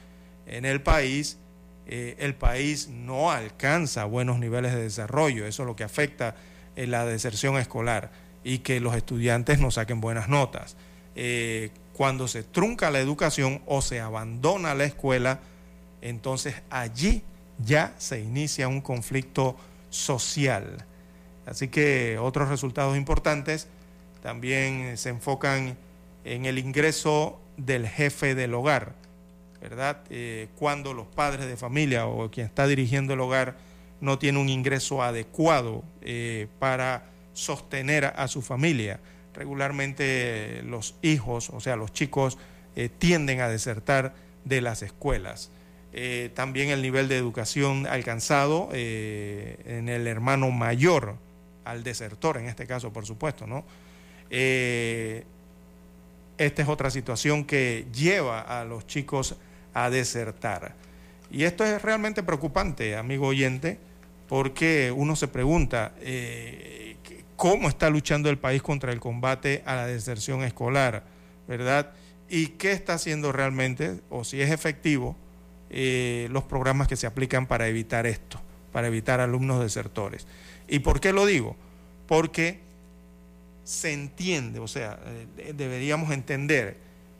en el país, el país no alcanza buenos niveles de desarrollo. Eso es lo que afecta la deserción escolar y que los estudiantes no saquen buenas notas. Eh, cuando se trunca la educación o se abandona la escuela, entonces allí ya se inicia un conflicto social. Así que otros resultados importantes también se enfocan en el ingreso del jefe del hogar ¿verdad? Eh, cuando los padres de familia o quien está dirigiendo el hogar no tiene un ingreso adecuado eh, para sostener a, su familia. Regularmente los hijos, o sea, los chicos, eh, tienden a desertar de las escuelas. también el nivel de educación alcanzado en el hermano mayor al desertor, en este caso, por supuesto, ¿no? esta es otra situación que lleva a los chicos a desertar. Y esto es realmente preocupante, amigo oyente, porque uno se pregunta eh, cómo está luchando el país contra el combate a la deserción escolar, ¿verdad? Y qué está haciendo realmente, o si es efectivo, eh, los programas que se aplican para evitar esto, para evitar alumnos desertores. ¿Y por qué lo digo? Porque se entiende, o sea, eh, deberíamos entender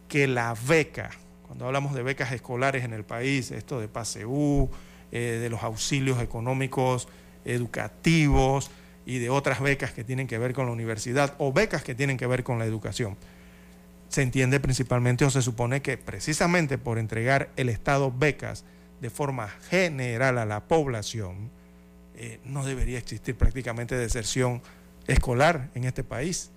que la beca, cuando hablamos de becas escolares en el país, esto de PASEU, eh, de los auxilios económicos educativos y de otras becas que tienen que ver con la universidad o becas que tienen que ver con la educación. Se entiende principalmente o se supone que precisamente por entregar el Estado becas de forma general a la población, eh, no debería existir prácticamente deserción escolar en este país,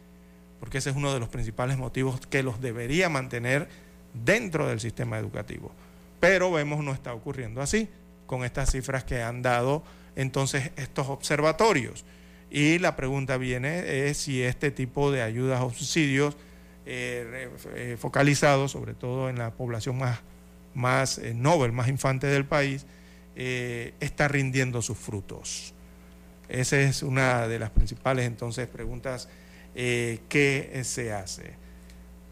porque ese es uno de los principales motivos que los debería mantener dentro del sistema educativo. Pero vemos no está ocurriendo así con estas cifras que han dado entonces estos observatorios. Y la pregunta viene es si este tipo de ayudas o subsidios eh, eh, focalizados sobre todo en la población más, más eh, noble, más infante del país, está rindiendo sus frutos. Esa es una de las principales entonces preguntas que se hace.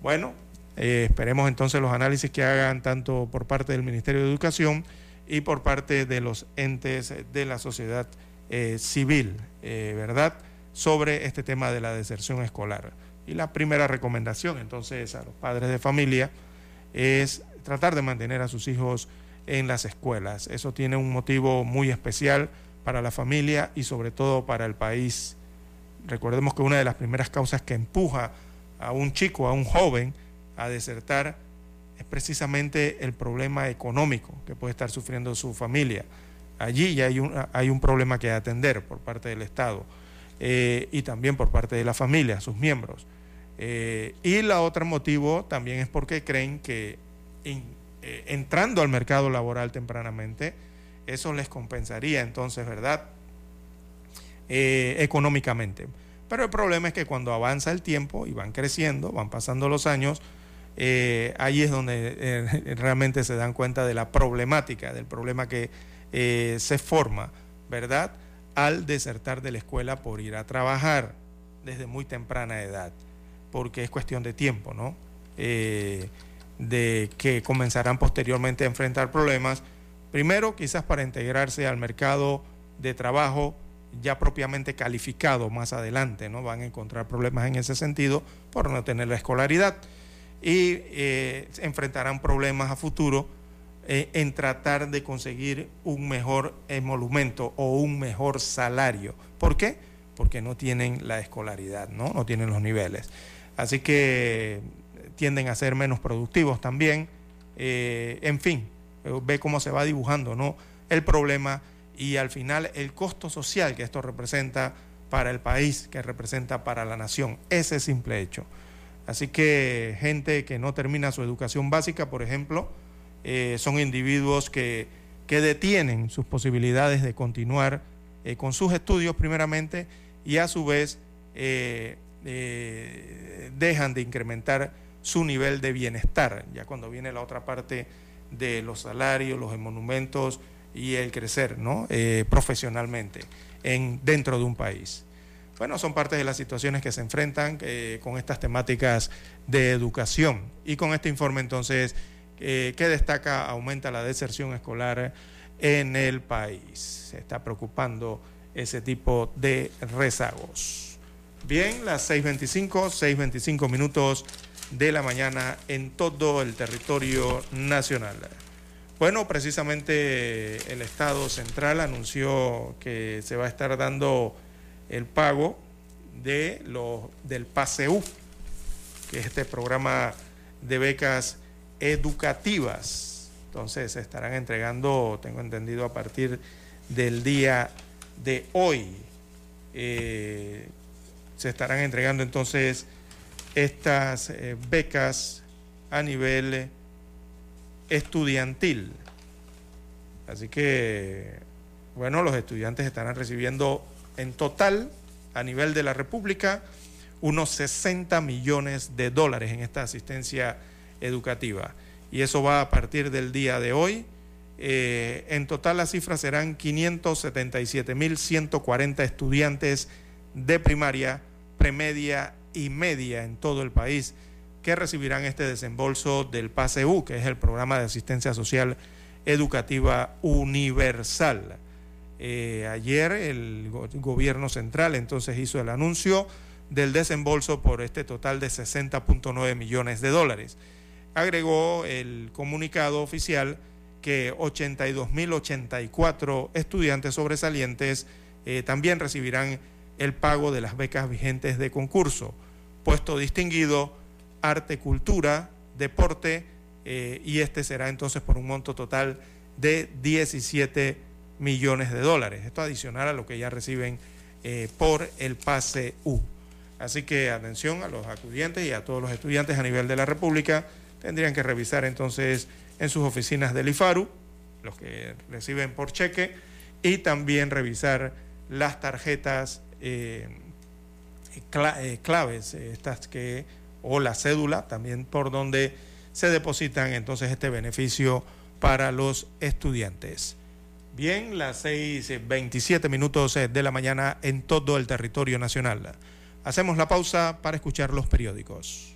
Bueno, esperemos entonces los análisis que hagan tanto por parte del Ministerio de Educación y por parte de los entes de la sociedad eh, civil, eh, ¿verdad?, sobre este tema de la deserción escolar. Y la primera recomendación entonces a los padres de familia es tratar de mantener a sus hijos en las escuelas. Eso tiene un motivo muy especial para la familia y sobre todo para el país. Recordemos que una de las primeras causas que empuja a un chico, a un joven, a desertar es precisamente el problema económico que puede estar sufriendo su familia. Allí ya hay un, hay un problema que atender por parte del Estado eh, y también por parte de la familia, sus miembros. Eh, y el otro motivo también es porque creen que eh, entrando al mercado laboral tempranamente, eso les compensaría entonces, ¿verdad? económicamente. Pero el problema es que cuando avanza el tiempo y van creciendo, van pasando los años, ahí es donde realmente se dan cuenta de la problemática, del problema que eh, se forma, ¿verdad? Al desertar de la escuela por ir a trabajar desde muy temprana edad, porque es cuestión de tiempo, ¿no? de que comenzarán posteriormente a enfrentar problemas, primero quizás para integrarse al mercado de trabajo ya propiamente calificado más adelante, ¿no? Van a encontrar problemas en ese sentido por no tener la escolaridad y eh, enfrentarán problemas a futuro eh, en tratar de conseguir un mejor emolumento o un mejor salario. ¿Por qué? Porque no tienen la escolaridad, ¿no? No tienen los niveles. Así que tienden a ser menos productivos también. Eh, en fin, ve cómo se va dibujando, ¿no? El problema y al final el costo social que esto representa para el país, que representa para la nación. Ese simple hecho. Así que gente que no termina su educación básica, por ejemplo, eh, son individuos que, que, detienen sus posibilidades de continuar eh, con sus estudios primeramente y a su vez eh, dejan de incrementar su nivel de bienestar, ya cuando viene la otra parte de los salarios, los monumentos, y el crecer ¿no? Profesionalmente en, dentro de un país. Bueno, son parte de las situaciones que se enfrentan con estas temáticas de educación. Y con este informe entonces, eh, ¿qué destaca? Aumenta la deserción escolar en el país. Se está preocupando ese tipo de rezagos. Bien, las 6.25, 6.25 minutos de la mañana en todo el territorio nacional. Bueno, precisamente el Estado central anunció que se va a estar dando el pago de lo, del PASEU, que es este programa de becas educativas. Entonces se estarán entregando, tengo entendido, a partir del día de hoy. Eh, se estarán entregando entonces estas eh, becas a nivel estudiantil. Así que, bueno, los estudiantes estarán recibiendo en total, a nivel de la República, unos 60 millones de dólares en esta asistencia educativa. Y eso va a partir del día de hoy. Eh, en total las cifras serán 577.140 estudiantes de primaria, premedia y media en todo el país que recibirán este desembolso del PASEU, que es el Programa de Asistencia Social Educativa Universal. Eh, ayer el gobierno central entonces hizo el anuncio del desembolso por este total de 60.9 millones de dólares. Agregó el comunicado oficial que 82.084 estudiantes sobresalientes eh, también recibirán el pago de las becas vigentes de concurso. Puesto distinguido arte, cultura, deporte, eh, y este será entonces por un monto total de 17 millones de dólares. Esto adicional a lo que ya reciben eh, por el pase U. Así que atención a los acudientes y a todos los estudiantes a nivel de la República. Tendrían que revisar entonces en sus oficinas del IFARU, los que reciben por cheque, y también revisar las tarjetas eh, claves, estas que o la cédula, también por donde se depositan entonces este beneficio para los estudiantes. Bien, las 6.27 minutos eh, de la mañana en todo el territorio nacional. Hacemos la pausa para escuchar los periódicos.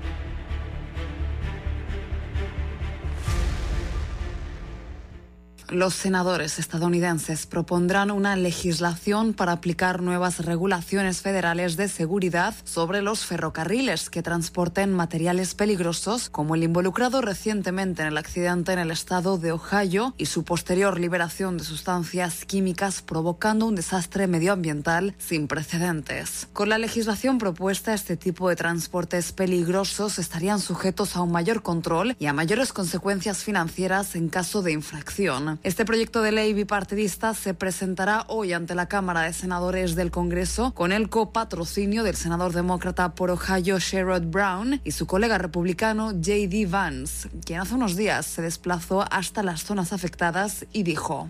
Los senadores estadounidenses propondrán una legislación para aplicar nuevas regulaciones federales de seguridad sobre los ferrocarriles que transporten materiales peligrosos, como el involucrado recientemente en el accidente en el estado de Ohio y su posterior liberación de sustancias químicas provocando un desastre medioambiental sin precedentes. Con la legislación propuesta, este tipo de transportes peligrosos estarían sujetos a un mayor control y a mayores consecuencias financieras en caso de infracción. Este proyecto de ley bipartidista se presentará hoy ante la Cámara de Senadores del Congreso con el copatrocinio del senador demócrata por Ohio Sherrod Brown y su colega republicano J.D. Vance, quien hace unos días se desplazó hasta las zonas afectadas y dijo: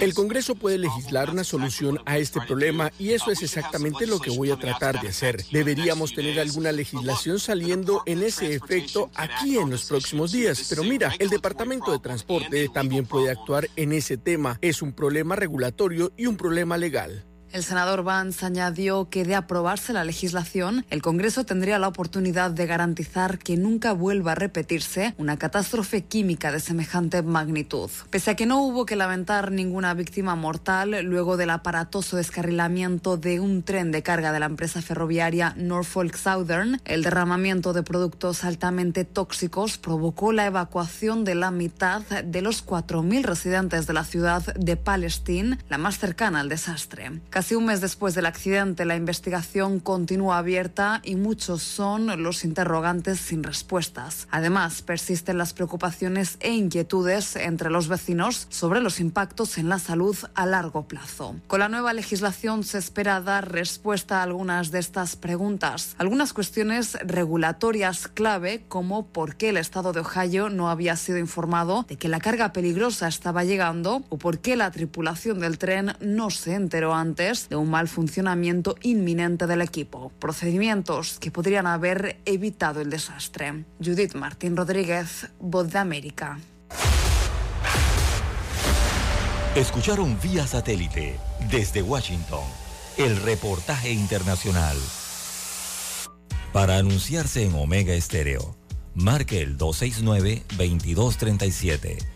El Congreso puede legislar una solución a este problema y eso es exactamente lo que voy a tratar de hacer. Deberíamos tener alguna legislación saliendo en ese efecto aquí en los próximos días. Pero mira, el Departamento de Transporte también puede actuar en ese tema. Es un problema regulatorio y un problema legal. El senador Vance añadió que de aprobarse la legislación, el Congreso tendría la oportunidad de garantizar que nunca vuelva a repetirse una catástrofe química de semejante magnitud. Pese a que no hubo que lamentar ninguna víctima mortal luego del aparatoso descarrilamiento de un tren de carga de la empresa ferroviaria Norfolk Southern, el derramamiento de productos altamente tóxicos provocó la evacuación de la mitad de los 4.000 residentes de la ciudad de Palestine, la más cercana al desastre. Un mes después del accidente, la investigación continúa abierta y muchos son los interrogantes sin respuestas. Además, persisten las preocupaciones e inquietudes entre los vecinos sobre los impactos en la salud a largo plazo. Con la nueva legislación se espera dar respuesta a algunas de estas preguntas. Algunas cuestiones regulatorias clave, como por qué el Estado de Ohio no había sido informado de que la carga peligrosa estaba llegando o por qué la tripulación del tren no se enteró antes de un mal funcionamiento inminente del equipo, procedimientos que podrían haber evitado el desastre. Judith Martín Rodríguez, Voz de América. Escucharon vía satélite desde Washington el reportaje internacional. Para anunciarse en Omega Estéreo, marque el 269-2237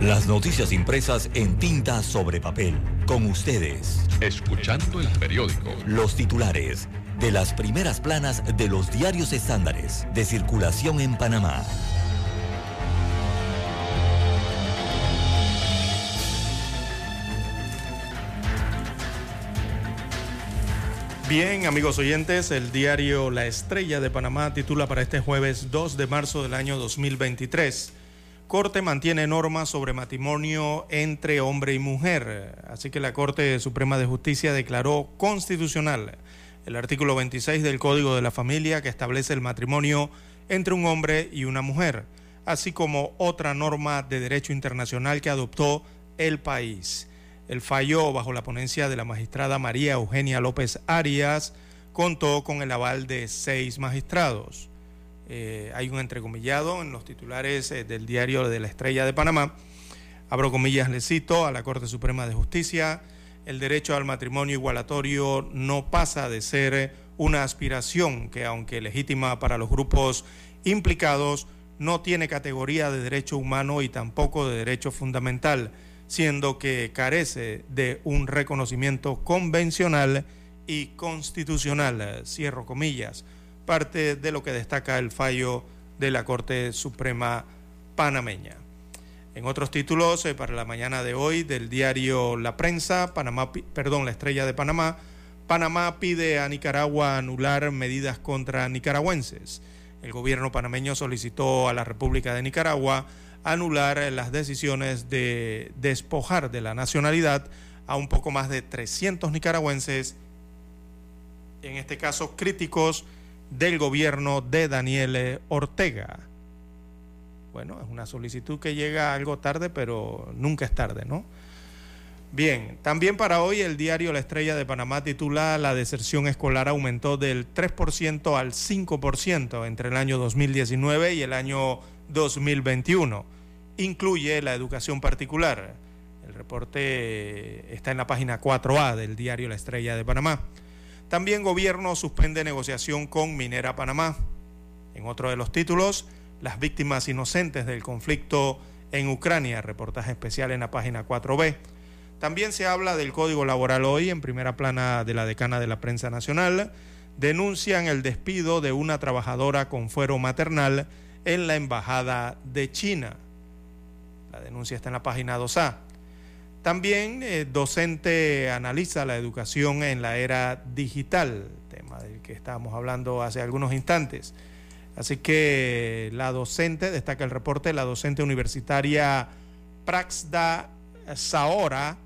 Las noticias impresas en tinta sobre papel. Con ustedes. Escuchando el periódico. Los titulares de las primeras planas de los diarios estándares de circulación en Panamá. Bien, amigos oyentes, el diario La Estrella de Panamá titula para este jueves 2 de marzo del año 2023 Corte mantiene normas sobre matrimonio entre hombre y mujer. Así que la Corte Suprema de Justicia declaró constitucional el artículo 26 del Código de la Familia que establece el matrimonio entre un hombre y una mujer, así como otra norma de derecho internacional que adoptó el país. El fallo, bajo la ponencia de la magistrada María Eugenia López Arias, contó con el aval de seis magistrados. Eh, hay un entrecomillado en los titulares eh, del diario de la Estrella de Panamá. Abro comillas, le cito a la Corte Suprema de Justicia, el derecho al matrimonio igualatorio no pasa de ser una aspiración que, aunque legítima para los grupos implicados, no tiene categoría de derecho humano y tampoco de derecho fundamental, siendo que carece de un reconocimiento convencional y constitucional. Cierro comillas parte de lo que destaca el fallo de la Corte Suprema panameña. En otros títulos, eh, para la mañana de hoy, del diario La Prensa, Panamá, perdón, La Estrella de Panamá, Panamá pide a Nicaragua anular medidas contra nicaragüenses. El gobierno panameño solicitó a la República de Nicaragua anular las decisiones de despojar de la nacionalidad a un poco más de 300 nicaragüenses, en este caso críticos del gobierno de Daniel Ortega. Bueno, es una solicitud que llega algo tarde, pero nunca es tarde, ¿no? Bien, también para hoy el diario La Estrella de Panamá titula La deserción escolar aumentó del 3% al 5% entre el año 2019 y el año 2021. Incluye la educación particular. El reporte está en la página 4A del diario La Estrella de Panamá. También gobierno suspende negociación con Minera Panamá. En otro de los títulos, las víctimas inocentes del conflicto en Ucrania, reportaje especial en la página 4B. También se habla del Código Laboral hoy en primera plana de la decana de la prensa nacional. Denuncian el despido de una trabajadora con fuero maternal en la Embajada de China. La denuncia está en la página 2A. También eh, docente analiza la educación en la era digital, tema del que estábamos hablando hace algunos instantes. Así que la docente, destaca el reporte, la docente universitaria Praxda Saora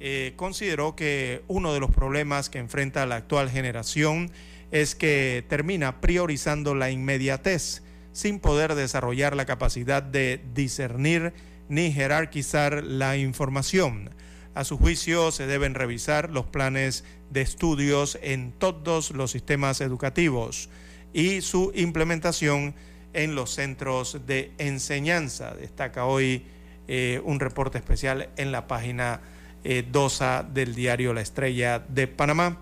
eh, consideró que uno de los problemas que enfrenta la actual generación es que termina priorizando la inmediatez sin poder desarrollar la capacidad de discernir ni jerarquizar la información. A su juicio se deben revisar los planes de estudios en todos los sistemas educativos y su implementación en los centros de enseñanza. Destaca hoy eh, un reporte especial en la página 2 eh, del diario La Estrella de Panamá.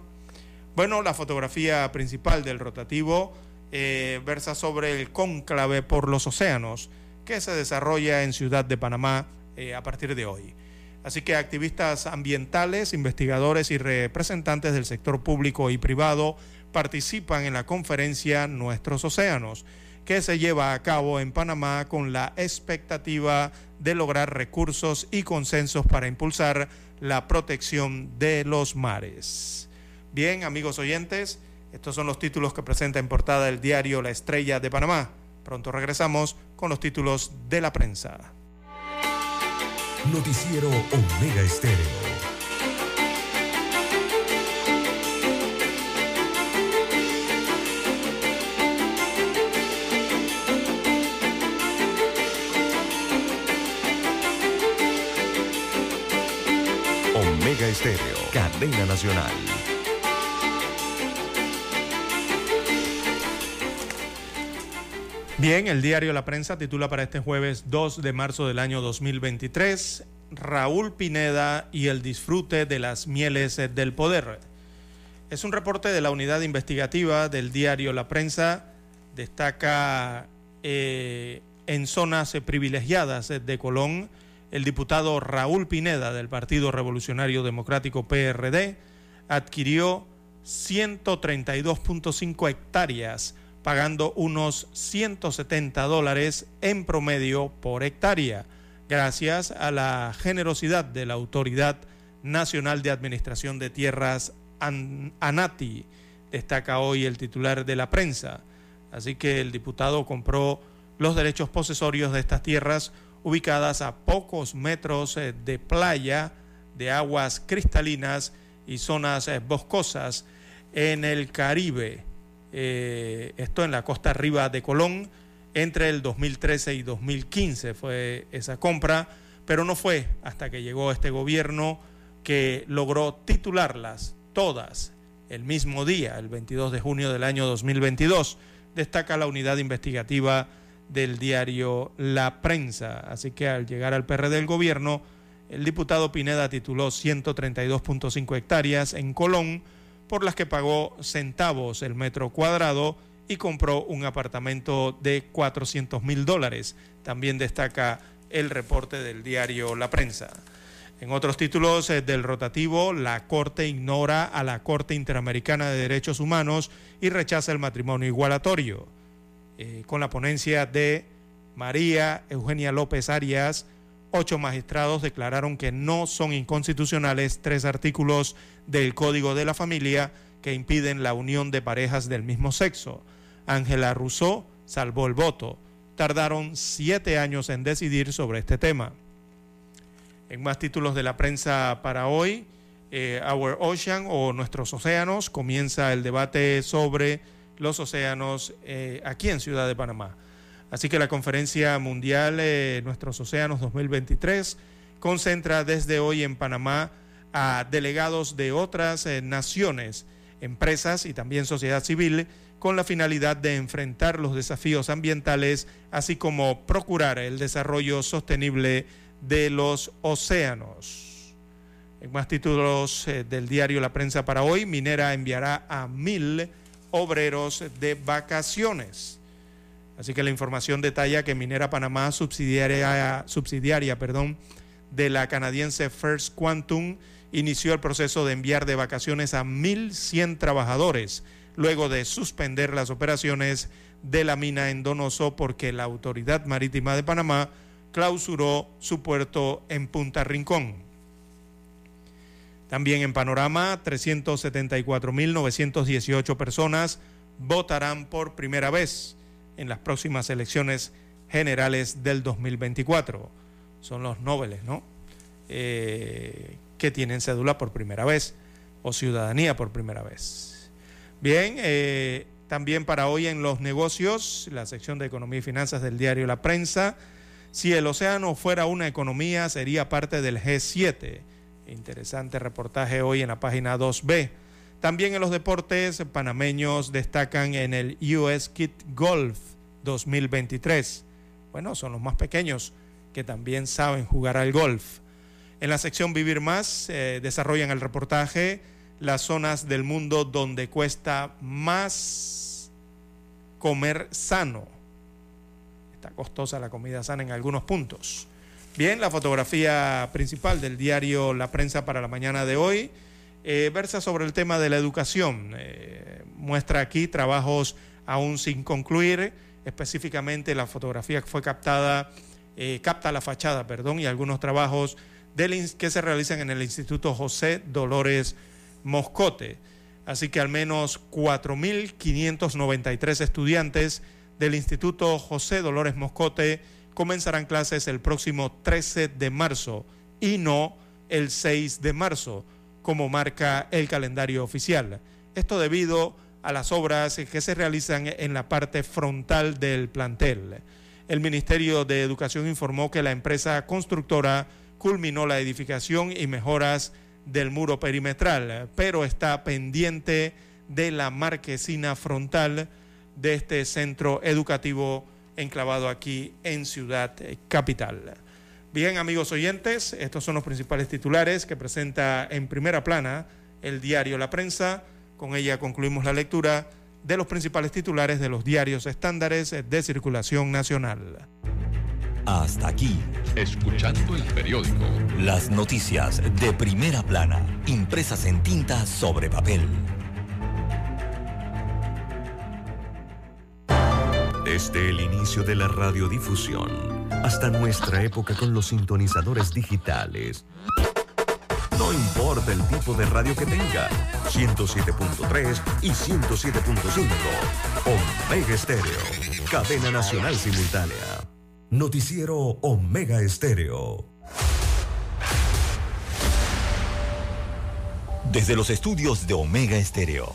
Bueno, la fotografía principal del rotativo eh, versa sobre el cónclave por los océanos que se desarrolla en Ciudad de Panamá a partir de hoy. Así que activistas ambientales, investigadores y representantes del sector público y privado participan en la conferencia Nuestros Océanos, que se lleva a cabo en Panamá con la expectativa de lograr recursos y consensos para impulsar la protección de los mares. Bien, amigos oyentes, estos son los títulos que presenta en portada el diario La Estrella de Panamá. Pronto regresamos con los títulos de la prensa. Noticiero Omega Estéreo. Omega Estéreo, cadena nacional. Bien, el diario La Prensa titula para este jueves 2 de marzo del año 2023, Raúl Pineda y el disfrute de las mieles del poder. Es un reporte de la unidad investigativa del diario La Prensa, destaca eh, en zonas privilegiadas de Colón, el diputado Raúl Pineda del Partido Revolucionario Democrático PRD adquirió 132.5 hectáreas, pagando unos 170 dólares en promedio por hectárea, gracias a la generosidad de la Autoridad Nacional de Administración de Tierras ANATI, destaca hoy el titular de la prensa. Así que el diputado compró los derechos posesorios de estas tierras ubicadas a pocos metros eh, de playa, de aguas cristalinas y zonas eh, boscosas en el Caribe. Eh, esto en la costa arriba de Colón. Entre el 2013 y 2015 fue esa compra, pero no fue hasta que llegó este gobierno que logró titularlas todas el mismo día, el 22 de junio del año 2022. Destaca la unidad investigativa del diario La Prensa. Así que al llegar al PRD del gobierno, el diputado Pineda tituló 132.5 hectáreas en Colón, por las que pagó centavos el metro cuadrado y compró un apartamento de 400 mil dólares. También destaca el reporte del diario La Prensa. En otros títulos eh, del rotativo, la Corte ignora a la Corte Interamericana de Derechos Humanos y rechaza el matrimonio igualatorio. Eh, con la ponencia de María Eugenia López Arias. Ocho magistrados declararon que no son inconstitucionales tres artículos del Código de la Familia que impiden la unión de parejas del mismo sexo. Ángela Rousseau salvó el voto. Tardaron siete años en decidir sobre este tema. En más títulos de la prensa para hoy, eh, Our Ocean o Nuestros Océanos, comienza el debate sobre los océanos eh, aquí en Ciudad de Panamá. Así que la Conferencia Mundial eh, Nuestros Océanos 2023 concentra desde hoy en Panamá a delegados de otras eh, naciones, empresas y también sociedad civil con la finalidad de enfrentar los desafíos ambientales, así como procurar el desarrollo sostenible de los océanos. En más títulos del diario La Prensa para hoy, Minera enviará a mil obreros de vacaciones. Así que la información detalla que Minera Panamá, subsidiaria, subsidiaria perdón, de la canadiense First Quantum inició el proceso de enviar de vacaciones a 1.100 trabajadores luego de suspender las operaciones de la mina en Donoso porque la Autoridad Marítima de Panamá clausuró su puerto en Punta Rincón. También en Panorama, 374.918 personas votarán por primera vez en las próximas elecciones generales del 2024. Son los nobles, ¿no? Eh, que tienen cédula por primera vez o ciudadanía por primera vez. Bien, eh, también para hoy en los negocios, la sección de Economía y Finanzas del diario La Prensa, si el océano fuera una economía, sería parte del G7. Interesante reportaje hoy en la página 2B. También en los deportes panameños destacan en el US Kit Golf 2023. Bueno, son los más pequeños que también saben jugar al golf. En la sección Vivir Más eh, desarrollan el reportaje las zonas del mundo donde cuesta más comer sano. Está costosa la comida sana en algunos puntos. Bien, la fotografía principal del diario La Prensa para la mañana de hoy eh, versa sobre el tema de la educación. Eh, muestra aquí trabajos aún sin concluir, específicamente la fotografía que fue captada, capta la fachada, perdón, y algunos trabajos que se realizan en el Instituto José Dolores Moscote. Así que al menos 4.593 estudiantes del Instituto José Dolores Moscote comenzarán clases el próximo 13 de marzo y no el 6 de marzo, como marca el calendario oficial. Esto debido a las obras que se realizan en la parte frontal del plantel. El Ministerio de Educación informó que la empresa constructora culminó la edificación y mejoras del muro perimetral, pero está pendiente de la marquesina frontal de este centro educativo enclavado aquí en Ciudad Capital. Bien, amigos oyentes, estos son los principales titulares que presenta en primera plana el diario La Prensa. Con ella concluimos la lectura de los principales titulares de los diarios estándares de circulación nacional. Hasta aquí. Escuchando el periódico. Las noticias de primera plana, impresas en tinta sobre papel. Desde el inicio de la radiodifusión hasta nuestra época con los sintonizadores digitales. No importa el tipo de radio que tenga, 107.3 y 107.5. Omega Estéreo, cadena nacional simultánea. Noticiero Omega Estéreo. Desde los estudios de Omega Estéreo,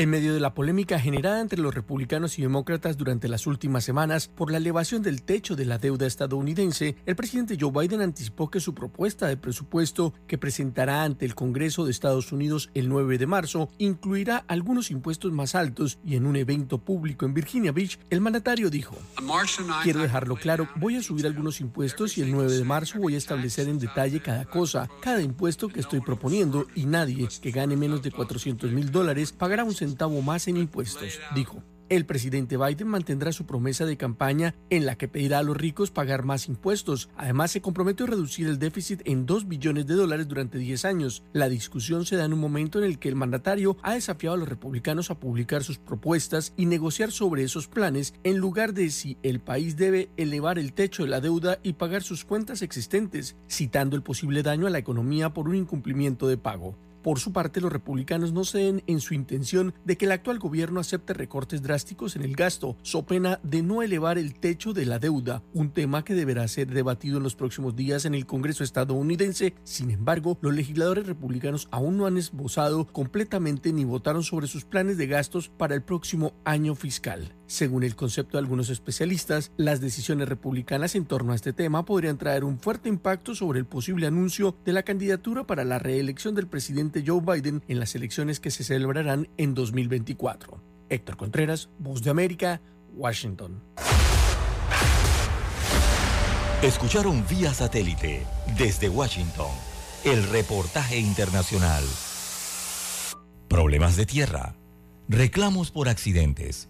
En medio de la polémica generada entre los republicanos y demócratas durante las últimas semanas por la elevación del techo de la deuda estadounidense, el presidente Joe Biden anticipó que su propuesta de presupuesto que presentará ante el Congreso de Estados Unidos el 9 de marzo incluirá algunos impuestos más altos y en un evento público en Virginia Beach, el mandatario dijo, quiero dejarlo claro, voy a subir algunos impuestos y el 9 de marzo voy a establecer en detalle cada cosa, cada impuesto que estoy proponiendo y nadie que gane menos de 400 mil dólares pagará un centavo más en impuestos, dijo. El presidente Biden mantendrá su promesa de campaña en la que pedirá a los ricos pagar más impuestos. Además, se comprometió a reducir el déficit en 2 billones de dólares durante 10 años. La discusión se da en un momento en el que el mandatario ha desafiado a los republicanos a publicar sus propuestas y negociar sobre esos planes en lugar de si el país debe elevar el techo de la deuda y pagar sus cuentas existentes, citando el posible daño a la economía por un incumplimiento de pago. Por su parte, los republicanos no ceden en su intención de que el actual gobierno acepte recortes drásticos en el gasto, so pena de no elevar el techo de la deuda, un tema que deberá ser debatido en los próximos días en el Congreso estadounidense. Sin embargo, los legisladores republicanos aún no han esbozado completamente ni votaron sobre sus planes de gastos para el próximo año fiscal. Según el concepto de algunos especialistas, las decisiones republicanas en torno a este tema podrían traer un fuerte impacto sobre el posible anuncio de la candidatura para la reelección del presidente Joe Biden en las elecciones que se celebrarán en 2024. Héctor Contreras, Voz de América, Washington. Escucharon vía satélite desde Washington el reportaje internacional. Problemas de tierra, reclamos por accidentes,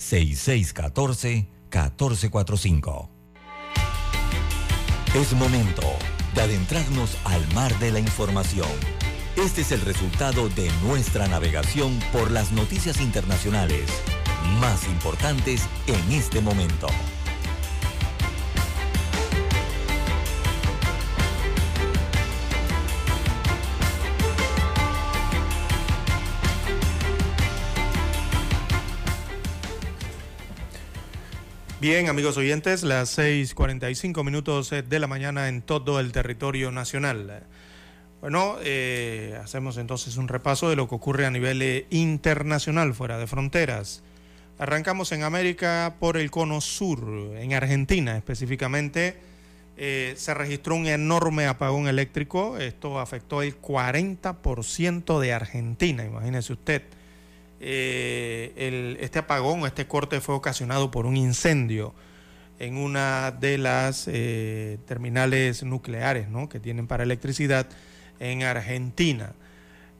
6614-1445. Es momento de adentrarnos al mar de la información. Este es el resultado de nuestra navegación por las noticias internacionales más importantes en este momento. Bien, amigos oyentes, las 6:45 minutos de la mañana en todo el territorio nacional. Bueno, eh, hacemos entonces un repaso de lo que ocurre a nivel eh, internacional, fuera de fronteras. Arrancamos en América por el cono sur, en Argentina específicamente. Eh, se registró un enorme apagón eléctrico. Esto afectó el 40% de Argentina, imagínese usted. Eh, este apagón este corte fue ocasionado por un incendio en una de las eh, terminales nucleares que tienen para electricidad en Argentina.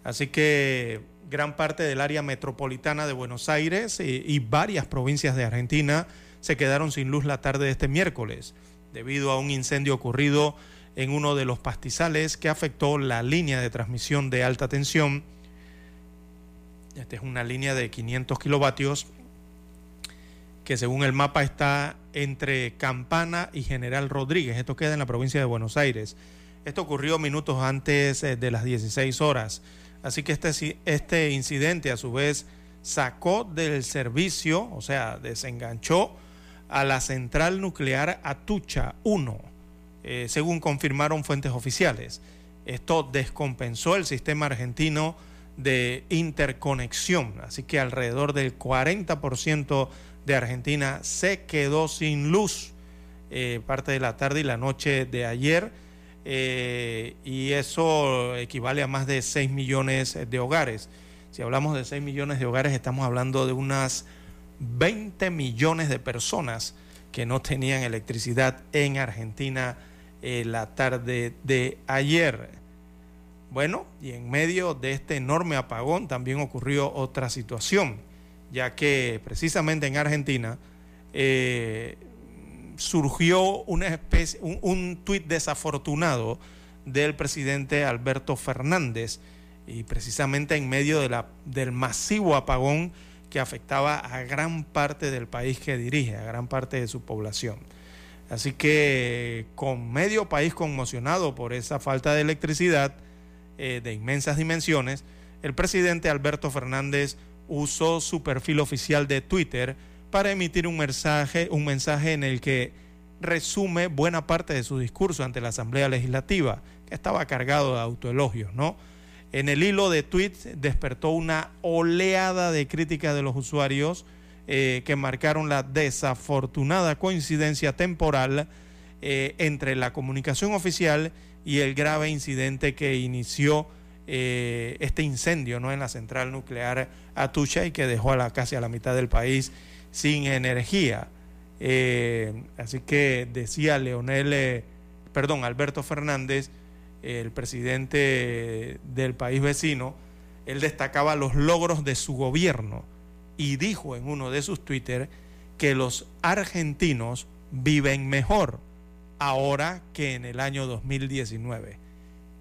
Así que gran parte del área metropolitana de Buenos Aires y varias provincias de Argentina se quedaron sin luz la tarde de este miércoles debido a un incendio ocurrido en uno de los pastizales que afectó la línea de transmisión de alta tensión esta es una línea de 500 kilovatios que según el mapa está entre Campana y General Rodríguez. Esto queda en la provincia de Buenos Aires. Esto ocurrió minutos antes eh, de las 16 horas. Así que este, este incidente a su vez sacó del servicio, o sea, desenganchó a la central nuclear Atucha 1, eh, según confirmaron fuentes oficiales. Esto descompensó el sistema argentino de interconexión. Así que alrededor del 40% de Argentina se quedó sin luz eh, parte de la tarde y la noche de ayer. Eh, y eso equivale a más de 6 millones de hogares. Si hablamos de 6 millones de hogares, estamos hablando de unas 20 millones de personas que no tenían electricidad en Argentina eh, la tarde de ayer. Bueno, y en medio de este enorme apagón también ocurrió otra situación, ya que precisamente en Argentina eh, surgió especie, un, tuit desafortunado del presidente Alberto Fernández, y precisamente en medio del masivo apagón que afectaba a gran parte del país que dirige, a gran parte de su población. Así que con medio país conmocionado por esa falta de electricidad, eh, de inmensas dimensiones, el presidente Alberto Fernández usó su perfil oficial de Twitter para emitir un mensaje, un mensaje en el que resume buena parte de su discurso ante la Asamblea Legislativa, que estaba cargado de autoelogios, ¿no? En el hilo de tweets despertó una oleada de críticas de los usuarios eh, que marcaron la desafortunada coincidencia temporal eh, entre la comunicación oficial y el grave incidente que inició eh, este incendio ¿no? en la central nuclear Atucha y que dejó a casi a la mitad del país sin energía. Eh, así que decía Leonel, eh, perdón, Alberto Fernández, el presidente del país vecino, él destacaba los logros de su gobierno y dijo en uno de sus Twitter que los argentinos viven mejor ahora que en el año 2019.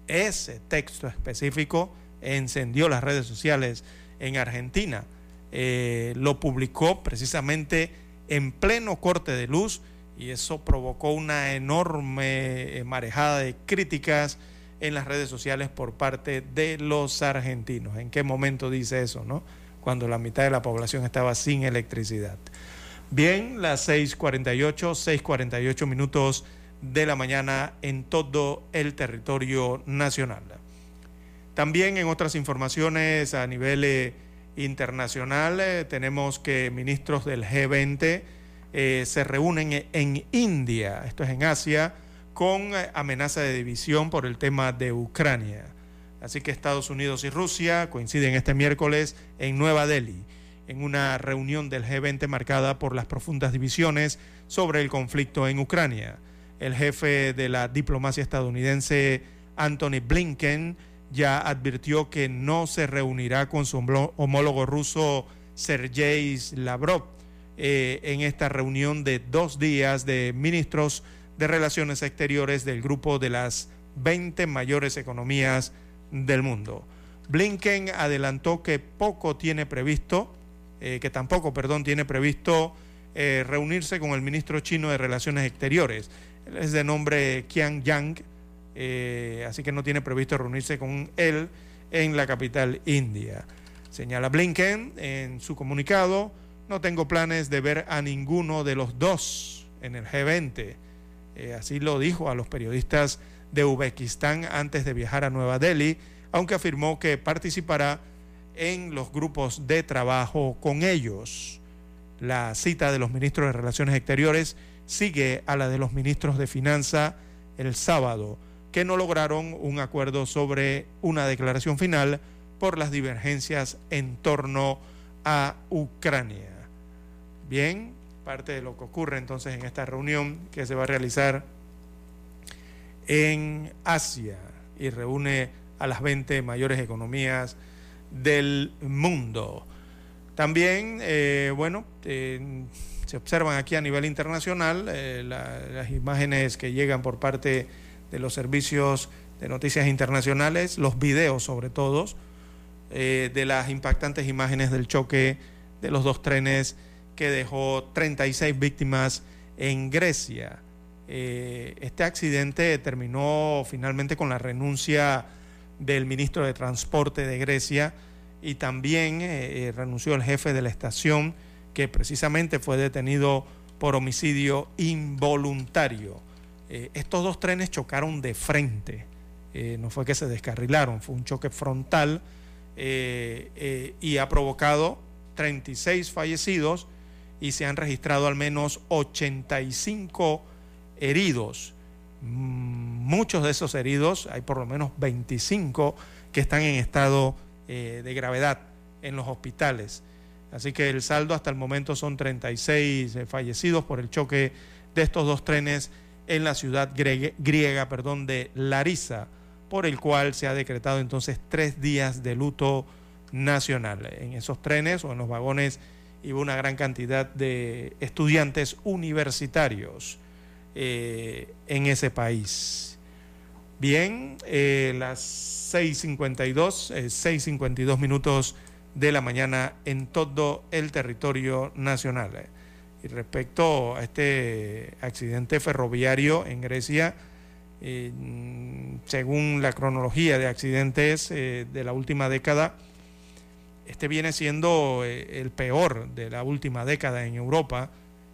Ese texto específico encendió las redes sociales en Argentina. Eh, lo publicó precisamente en pleno corte de luz y eso provocó una enorme eh, marejada de críticas en las redes sociales por parte de los argentinos. ¿En qué momento dice eso, no? Cuando la mitad de la población estaba sin electricidad. Bien, las 6:48, 6:48 minutos de la mañana en todo el territorio nacional. También en otras informaciones a nivel eh, internacional eh, tenemos que ministros del G20 eh, se reúnen en India, esto es en Asia, con amenaza de división por el tema de Ucrania. Así que Estados Unidos y Rusia coinciden este miércoles en Nueva Delhi en una reunión del G20 marcada por las profundas divisiones sobre el conflicto en Ucrania. El jefe de la diplomacia estadounidense, Anthony Blinken, ya advirtió que no se reunirá con su homólogo ruso Sergei Lavrov eh, en esta reunión de dos días de ministros de Relaciones Exteriores del grupo de las 20 mayores economías del mundo. Blinken adelantó que poco tiene previsto eh, que tampoco, perdón, tiene previsto eh, reunirse con el ministro chino de Relaciones Exteriores. Es de nombre Qian Yang, eh, así que no tiene previsto reunirse con él en la capital india. Señala Blinken en su comunicado, no tengo planes de ver a ninguno de los dos en el G20. así lo dijo a los periodistas de Uzbekistán antes de viajar a Nueva Delhi, aunque afirmó que participará en los grupos de trabajo con ellos. La cita de los ministros de Relaciones Exteriores sigue a la de los ministros de Finanza el sábado, que no lograron un acuerdo sobre una declaración final por las divergencias en torno a Ucrania. Bien, parte de lo que ocurre entonces en esta reunión que se va a realizar en Asia y reúne a las 20 mayores economías del mundo. También, eh, bueno, eh, se observan aquí a nivel internacional eh, las imágenes que llegan por parte de los servicios de noticias internacionales, los videos sobre todo, de las impactantes imágenes del choque de los dos trenes que dejó 36 víctimas en Grecia. este accidente terminó finalmente con la renuncia del ministro de Transporte de Grecia y también eh, eh, renunció el jefe de la estación que precisamente fue detenido por homicidio involuntario. Eh, estos dos trenes chocaron de frente, no fue que se descarrilaron, fue un choque frontal y ha provocado 36 fallecidos y se han registrado al menos 85 heridos. Mm, muchos de esos heridos, hay por lo menos 25 que están en estado eh, de gravedad en los hospitales. Así que el saldo hasta el momento son 36 eh, fallecidos por el choque de estos dos trenes en la ciudad griega, perdón, de Larissa, por el cual se ha decretado entonces tres días de luto nacional. En esos trenes o en los vagones iba una gran cantidad de estudiantes universitarios. Eh, en ese país. Bien, eh, las 6.52, 6.52 eh, minutos de la mañana en todo el territorio nacional. Y respecto a este accidente ferroviario en Grecia, según la cronología de accidentes de la última década, este viene siendo el peor de la última década en Europa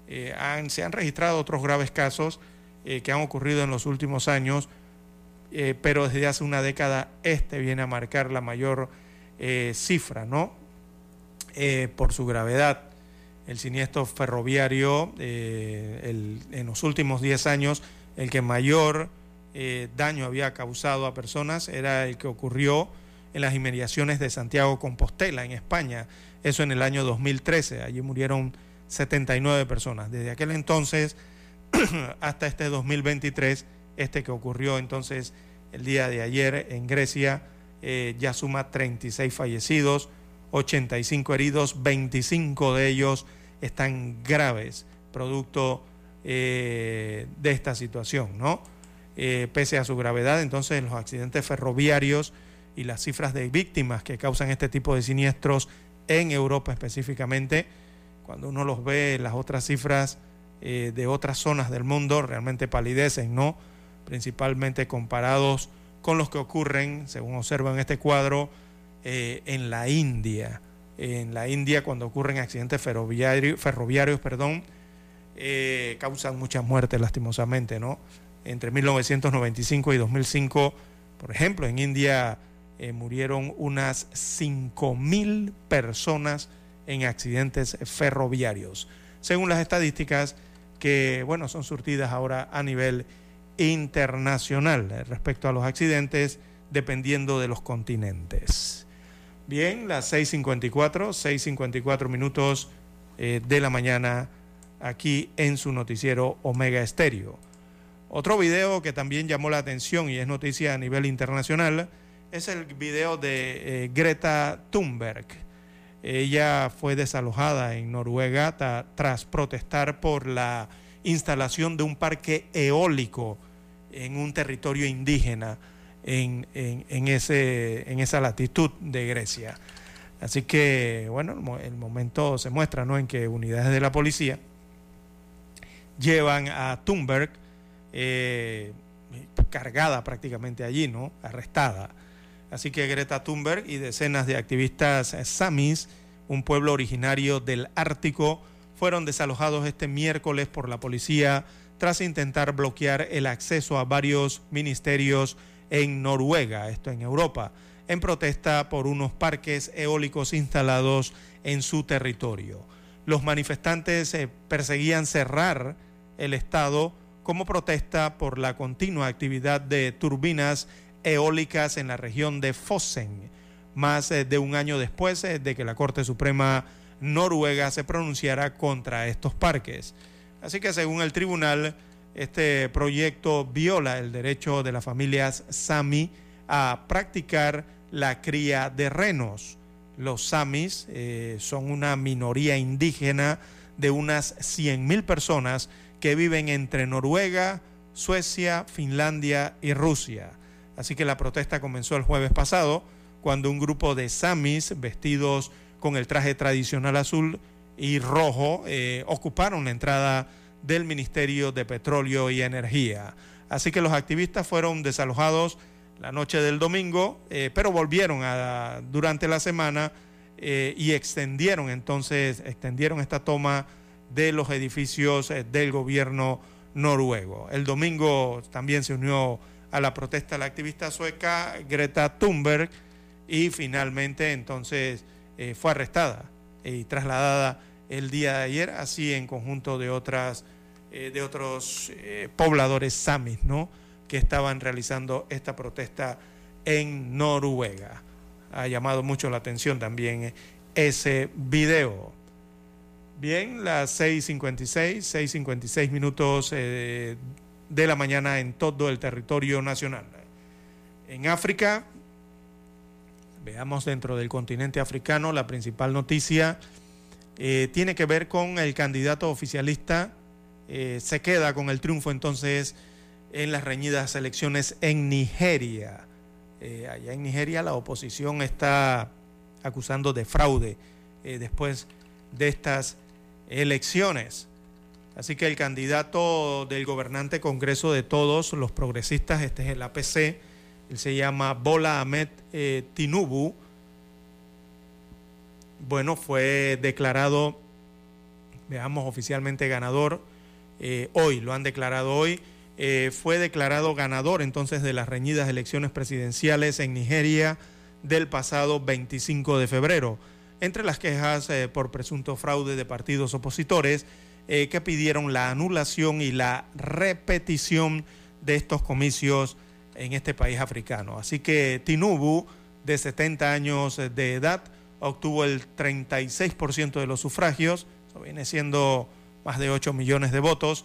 eh, se han registrado otros graves casos eh, que han ocurrido en los últimos años, eh, pero desde hace una década este viene a marcar la mayor cifra, ¿no? por su gravedad. El siniestro ferroviario en los últimos 10 años, el que mayor daño había causado a personas era el que ocurrió en las inmediaciones de Santiago Compostela, en España. Eso en el año 2013. Allí murieron 79 personas. Desde aquel entonces hasta este 2023, este que ocurrió entonces el día de ayer en Grecia, eh, ya suma 36 fallecidos, 85 heridos, 25 de ellos están graves, producto eh, de esta situación, ¿no? Eh, pese a su gravedad, entonces los accidentes ferroviarios y las cifras de víctimas que causan este tipo de siniestros en Europa específicamente, cuando uno los ve, las otras cifras de otras zonas del mundo realmente palidecen, ¿no? Principalmente comparados con los que ocurren, según observa en este cuadro, eh, en la India. En la India, cuando ocurren accidentes ferroviarios, perdón, eh, causan muchas muertes lastimosamente, ¿no? entre 1995 y 2005, por ejemplo, en India eh, murieron unas 5.000 personas en accidentes ferroviarios, según las estadísticas que, bueno, son surtidas ahora a nivel internacional eh, respecto a los accidentes, dependiendo de los continentes. Bien, las 6.54, 6.54 minutos eh, de la mañana aquí en su noticiero Omega Estéreo. Otro video que también llamó la atención y es noticia a nivel internacional es el video de eh, Greta Thunberg. Ella fue desalojada en Noruega tras protestar por la instalación de un parque eólico en un territorio indígena en, ese, en esa latitud de Grecia. Así que, bueno, el momento se muestra ¿no? en que unidades de la policía llevan a Thunberg eh, cargada prácticamente allí, ¿no? Arrestada. Así que Greta Thunberg y decenas de activistas samis, un pueblo originario del Ártico, fueron desalojados este miércoles por la policía tras intentar bloquear el acceso a varios ministerios en Noruega, esto en Europa, en protesta por unos parques eólicos instalados en su territorio. Los manifestantes eh, perseguían cerrar el Estado como protesta por la continua actividad de turbinas eólicas en la región de Fossen, más eh, de un año después eh, de que la Corte Suprema noruega se pronunciara contra estos parques. Así que según el tribunal, este proyecto viola el derecho de las familias sami a practicar la cría de renos. Los samis eh, son una minoría indígena de unas 100.000 personas que viven entre Noruega, Suecia, Finlandia y Rusia. Así que la protesta comenzó el jueves pasado, cuando un grupo de samis vestidos con el traje tradicional azul y rojo eh, ocuparon la entrada del Ministerio de Petróleo y Energía. Así que los activistas fueron desalojados la noche del domingo, eh, pero volvieron a, durante la semana eh, y extendieron entonces, extendieron esta toma de los edificios del gobierno noruego. El domingo también se unió a la protesta la activista sueca Greta Thunberg y finalmente entonces fue arrestada y trasladada el día de ayer, así en conjunto de otras de otros pobladores samis, ¿no? que estaban realizando esta protesta en Noruega. Ha llamado mucho la atención también ese video. Bien, las 6.56, 6.56 minutos eh, de la mañana en todo el territorio nacional. En África, veamos dentro del continente africano, la principal noticia eh, tiene que ver con el candidato oficialista. Eh, se queda con el triunfo entonces en las reñidas elecciones en Nigeria. Eh, allá en Nigeria la oposición está acusando de fraude después de estas elecciones. Así que el candidato del gobernante Congreso de Todos los Progresistas, este es el APC, él se llama Bola Ahmed eh, Tinubu, bueno, fue declarado, veamos, oficialmente ganador. hoy, lo han declarado hoy eh, fue declarado ganador entonces de las reñidas elecciones presidenciales en Nigeria del pasado 25 de febrero. Entre las quejas eh, por presunto fraude de partidos opositores eh, que pidieron la anulación y la repetición de estos comicios en este país africano. Así que Tinubu, de 70 años de edad, obtuvo el 36% de los sufragios, eso viene siendo más de 8 millones de votos,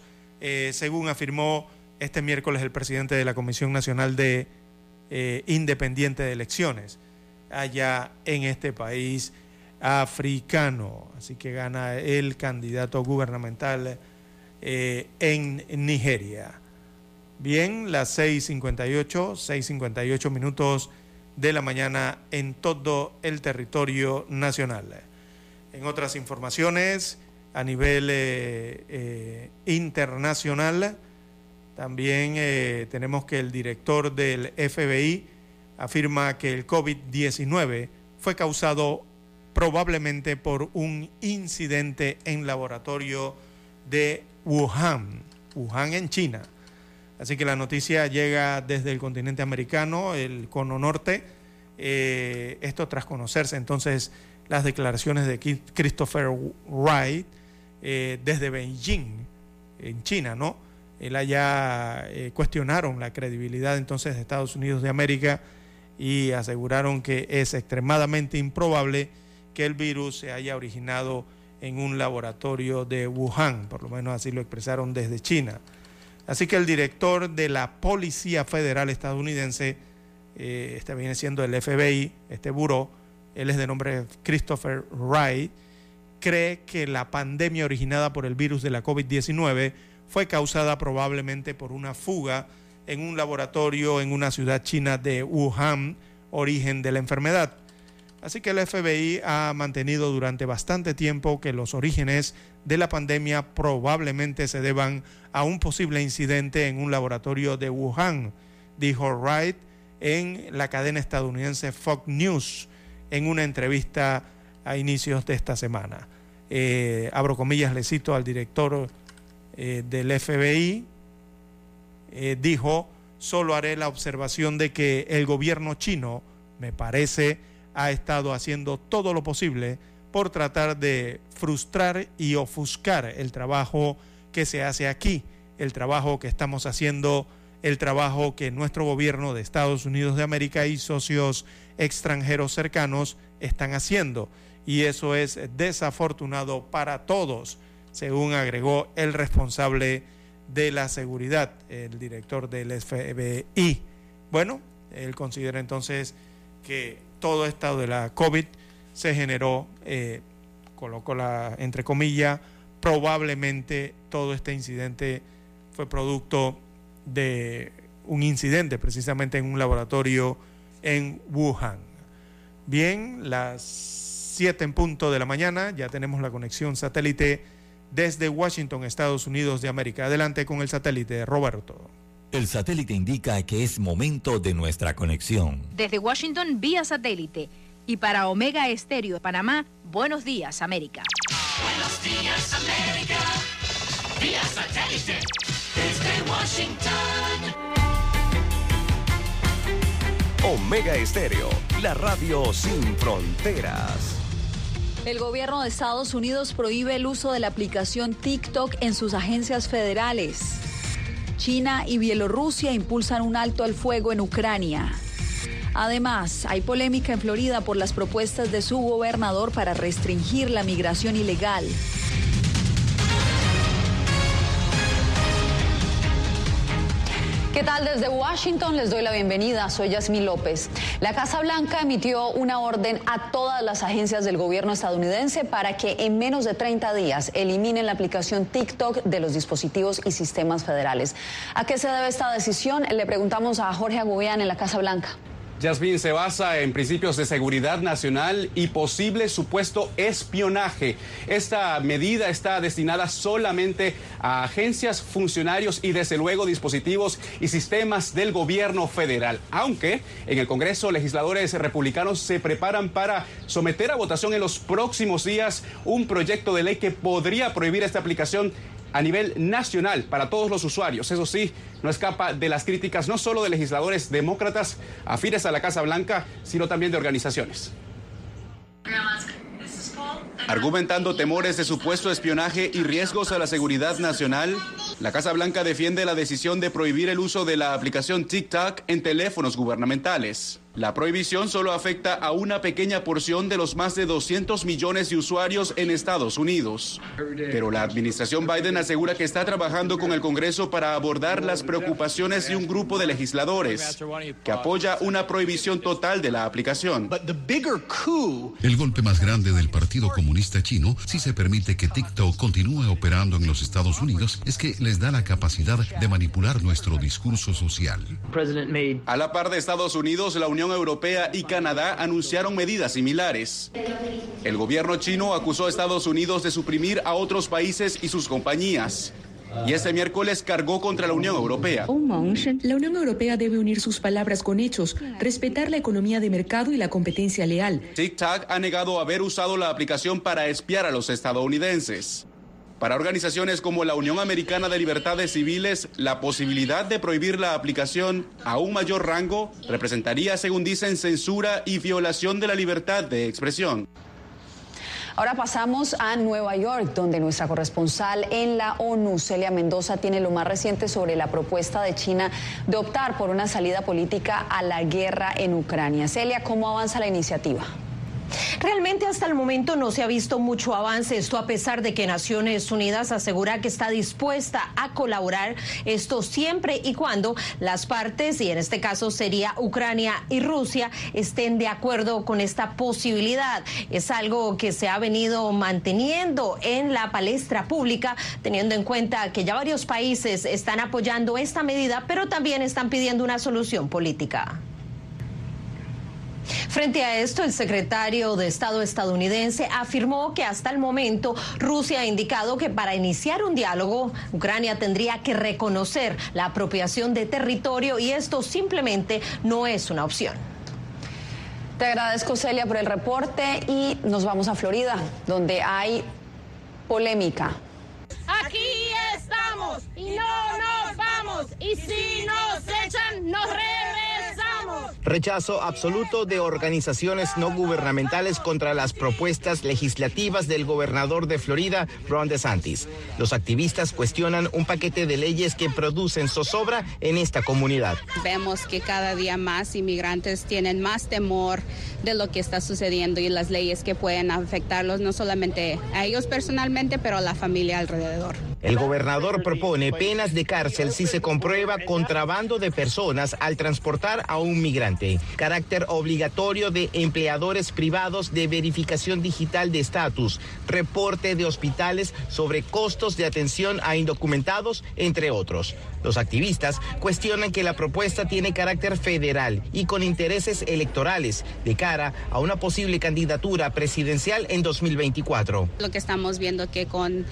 según afirmó este miércoles el presidente de la Comisión Nacional de eh, Independiente de Elecciones allá en este país africano. Así que gana el candidato gubernamental eh, en Nigeria. Bien, las 6.58, 6.58 minutos de la mañana en todo el territorio nacional. En otras informaciones, a nivel eh, internacional, también eh, tenemos que el director del FBI afirma que el COVID-19 fue causado probablemente por un incidente en laboratorio de Wuhan, Wuhan en China. Así que la noticia llega desde el continente americano, el cono norte, eh, esto tras conocerse entonces las declaraciones de Christopher Wright eh, desde Beijing, en China, ¿no? Él allá eh, cuestionaron la credibilidad entonces de Estados Unidos de América y aseguraron que es extremadamente improbable que el virus se haya originado en un laboratorio de Wuhan, por lo menos así lo expresaron desde China. Así que el director de la Policía Federal estadounidense, eh, este viene siendo el FBI, este buró, él es de nombre Christopher Wright, cree que la pandemia originada por el virus de la COVID-19 fue causada probablemente por una fuga en un laboratorio en una ciudad china de Wuhan, origen de la enfermedad. Así que el FBI ha mantenido durante bastante tiempo que los orígenes de la pandemia probablemente se deban a un posible incidente en un laboratorio de Wuhan, dijo Wright en la cadena estadounidense Fox News en una entrevista a inicios de esta semana. Eh, abro comillas, le cito al director eh, del FBI, eh, dijo, solo haré la observación de que el gobierno chino, me parece, ha estado haciendo todo lo posible por tratar de frustrar y ofuscar el trabajo que se hace aquí, el trabajo que estamos haciendo, el trabajo que nuestro gobierno de Estados Unidos de América y socios extranjeros cercanos están haciendo. Y eso es desafortunado para todos, según agregó el responsable de la seguridad, el director del FBI. Bueno, él considera entonces que todo estado de la COVID se generó, eh, coloco la entre comillas, probablemente todo este incidente fue producto de un incidente precisamente en un laboratorio en Wuhan. Bien, las 7 en punto de la mañana, ya tenemos la conexión satélite desde Washington, Estados Unidos de América. Adelante con el satélite, Roberto. El satélite indica que es momento de nuestra conexión. Desde Washington, vía satélite. Y para Omega Estéreo de Panamá, buenos días, América. Buenos días, América. Vía satélite. Desde Washington. Omega Estéreo, la radio sin fronteras. El gobierno de Estados Unidos prohíbe el uso de la aplicación TikTok en sus agencias federales. China y Bielorrusia impulsan un alto al fuego en Ucrania. Además, hay polémica en Florida por las propuestas de su gobernador para restringir la migración ilegal. ¿Qué tal? Desde Washington les doy la bienvenida. Soy Yasmín López. La Casa Blanca emitió una orden a todas las agencias del gobierno estadounidense para que en menos de 30 días eliminen la aplicación TikTok de los dispositivos y sistemas federales. ¿A qué se debe esta decisión? Le preguntamos a Jorge Agubián en la Casa Blanca. Jasmine se basa en principios de seguridad nacional y posible supuesto espionaje. Esta medida está destinada solamente a agencias, funcionarios y desde luego dispositivos y sistemas del gobierno federal. Aunque en el Congreso legisladores republicanos se preparan para someter a votación en los próximos días un proyecto de ley que podría prohibir esta aplicación a nivel nacional para todos los usuarios. Eso sí, no escapa de las críticas no solo de legisladores demócratas afines a la Casa Blanca, sino también de organizaciones. Argumentando temores de supuesto espionaje y riesgos a la seguridad nacional, la Casa Blanca defiende la decisión de prohibir el uso de la aplicación TikTok en teléfonos gubernamentales. La prohibición solo afecta a una pequeña porción de los más de 200 millones de usuarios en Estados Unidos. Pero la administración Biden asegura que está trabajando con el Congreso para abordar las preocupaciones de un grupo de legisladores que apoya una prohibición total de la aplicación. El golpe más grande del Partido Comunista Chino, si se permite que TikTok continúe operando en los Estados Unidos, es que les da la capacidad de manipular nuestro discurso social. A la par de Estados Unidos, la Unión Europea y Canadá anunciaron medidas similares. El gobierno chino acusó a Estados Unidos de suprimir a otros países y sus compañías. Y este miércoles cargó contra la Unión Europea. La Unión Europea debe unir sus palabras con hechos, respetar la economía de mercado y la competencia leal. TikTok ha negado haber usado la aplicación para espiar a los estadounidenses. Para organizaciones como la Unión Americana de Libertades Civiles, la posibilidad de prohibir la aplicación a un mayor rango representaría, según dicen, censura y violación de la libertad de expresión. Ahora pasamos a Nueva York, donde nuestra corresponsal en la ONU, Celia Mendoza, tiene lo más reciente sobre la propuesta de China de optar por una salida política a la guerra en Ucrania. Celia, ¿cómo avanza la iniciativa? Realmente hasta el momento no se ha visto mucho avance, esto a pesar de que Naciones Unidas asegura que está dispuesta a colaborar, esto siempre y cuando las partes, y en este caso sería Ucrania y Rusia, estén de acuerdo con esta posibilidad. Es algo que se ha venido manteniendo en la palestra pública, teniendo en cuenta que ya varios países están apoyando esta medida, pero también están pidiendo una solución política. Frente a esto, el secretario de Estado estadounidense afirmó que hasta el momento Rusia ha indicado que para iniciar un diálogo, Ucrania tendría que reconocer la apropiación de territorio y esto simplemente no es una opción. Te agradezco, Celia, por el reporte y nos vamos a Florida, donde hay polémica. Aquí estamos y no nos vamos. Y si nos echan, nos regresamos. Rechazo absoluto de organizaciones no gubernamentales contra las propuestas legislativas del gobernador de Florida, Ron DeSantis. Los activistas cuestionan un paquete de leyes que producen zozobra en esta comunidad. Vemos que cada día más inmigrantes tienen más temor de lo que está sucediendo y las leyes que pueden afectarlos no solamente a ellos personalmente, pero a la familia alrededor. El gobernador propone penas de cárcel si se comprueba contrabando de personas al transportar a un migrante, carácter obligatorio de empleadores privados de verificación digital de estatus, reporte de hospitales sobre costos de atención a indocumentados, entre otros. Los activistas cuestionan que la propuesta tiene carácter federal y con intereses electorales de cara a una posible candidatura presidencial en 2024. Lo que estamos viendo que con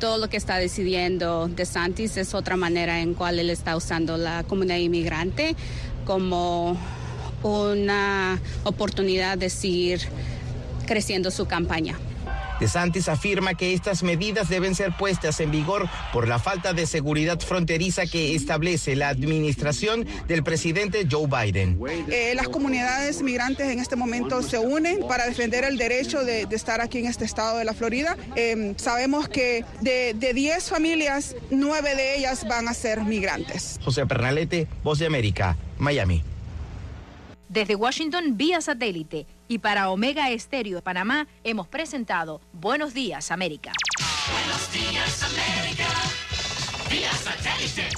todo lo que está decidiendo DeSantis es otra manera en cual él está usando la comunidad inmigrante como una oportunidad de seguir creciendo su campaña. DeSantis afirma que estas medidas deben ser puestas en vigor por la falta de seguridad fronteriza que establece la administración del presidente Joe Biden. Eh, las comunidades migrantes en este momento se unen para defender el derecho de, de estar aquí en este estado de la Florida. Eh, sabemos que de, de 10 familias, 9 de ellas van a ser migrantes. José Pernalete, Voz de América, Miami. Desde Washington vía satélite y para Omega Estéreo de Panamá hemos presentado Buenos Días América. Buenos días, América. Vía satélite.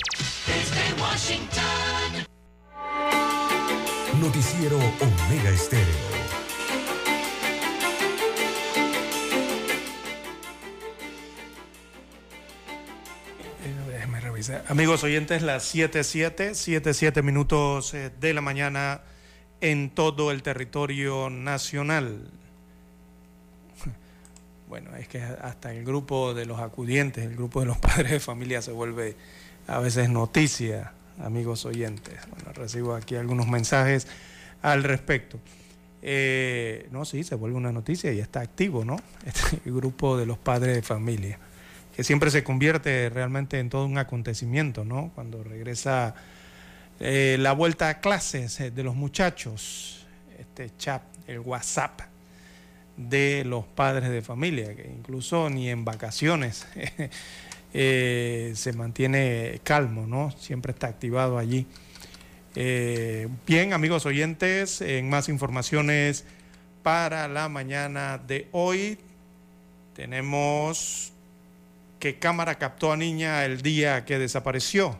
Desde Washington. Noticiero Omega Estéreo. Revisar. Amigos oyentes, las 7.7, 7.7 minutos eh, de la mañana en todo el territorio nacional. Bueno, es que hasta el grupo de los acudientes, el grupo de los padres de familia se vuelve a veces noticia, amigos oyentes. Bueno, recibo aquí algunos mensajes al respecto. Eh, no, sí, se vuelve una noticia y está activo, ¿no? Este grupo de los padres de familia, que siempre se convierte realmente en todo un acontecimiento, ¿no? Cuando regresa eh, la vuelta a clases eh, de los muchachos, este chat, el WhatsApp de los padres de familia, que incluso ni en vacaciones eh, se mantiene calmo, ¿no? Siempre está activado allí. Eh, bien, amigos oyentes, en más informaciones para la mañana de hoy tenemos que cámara captó a niña el día que desapareció.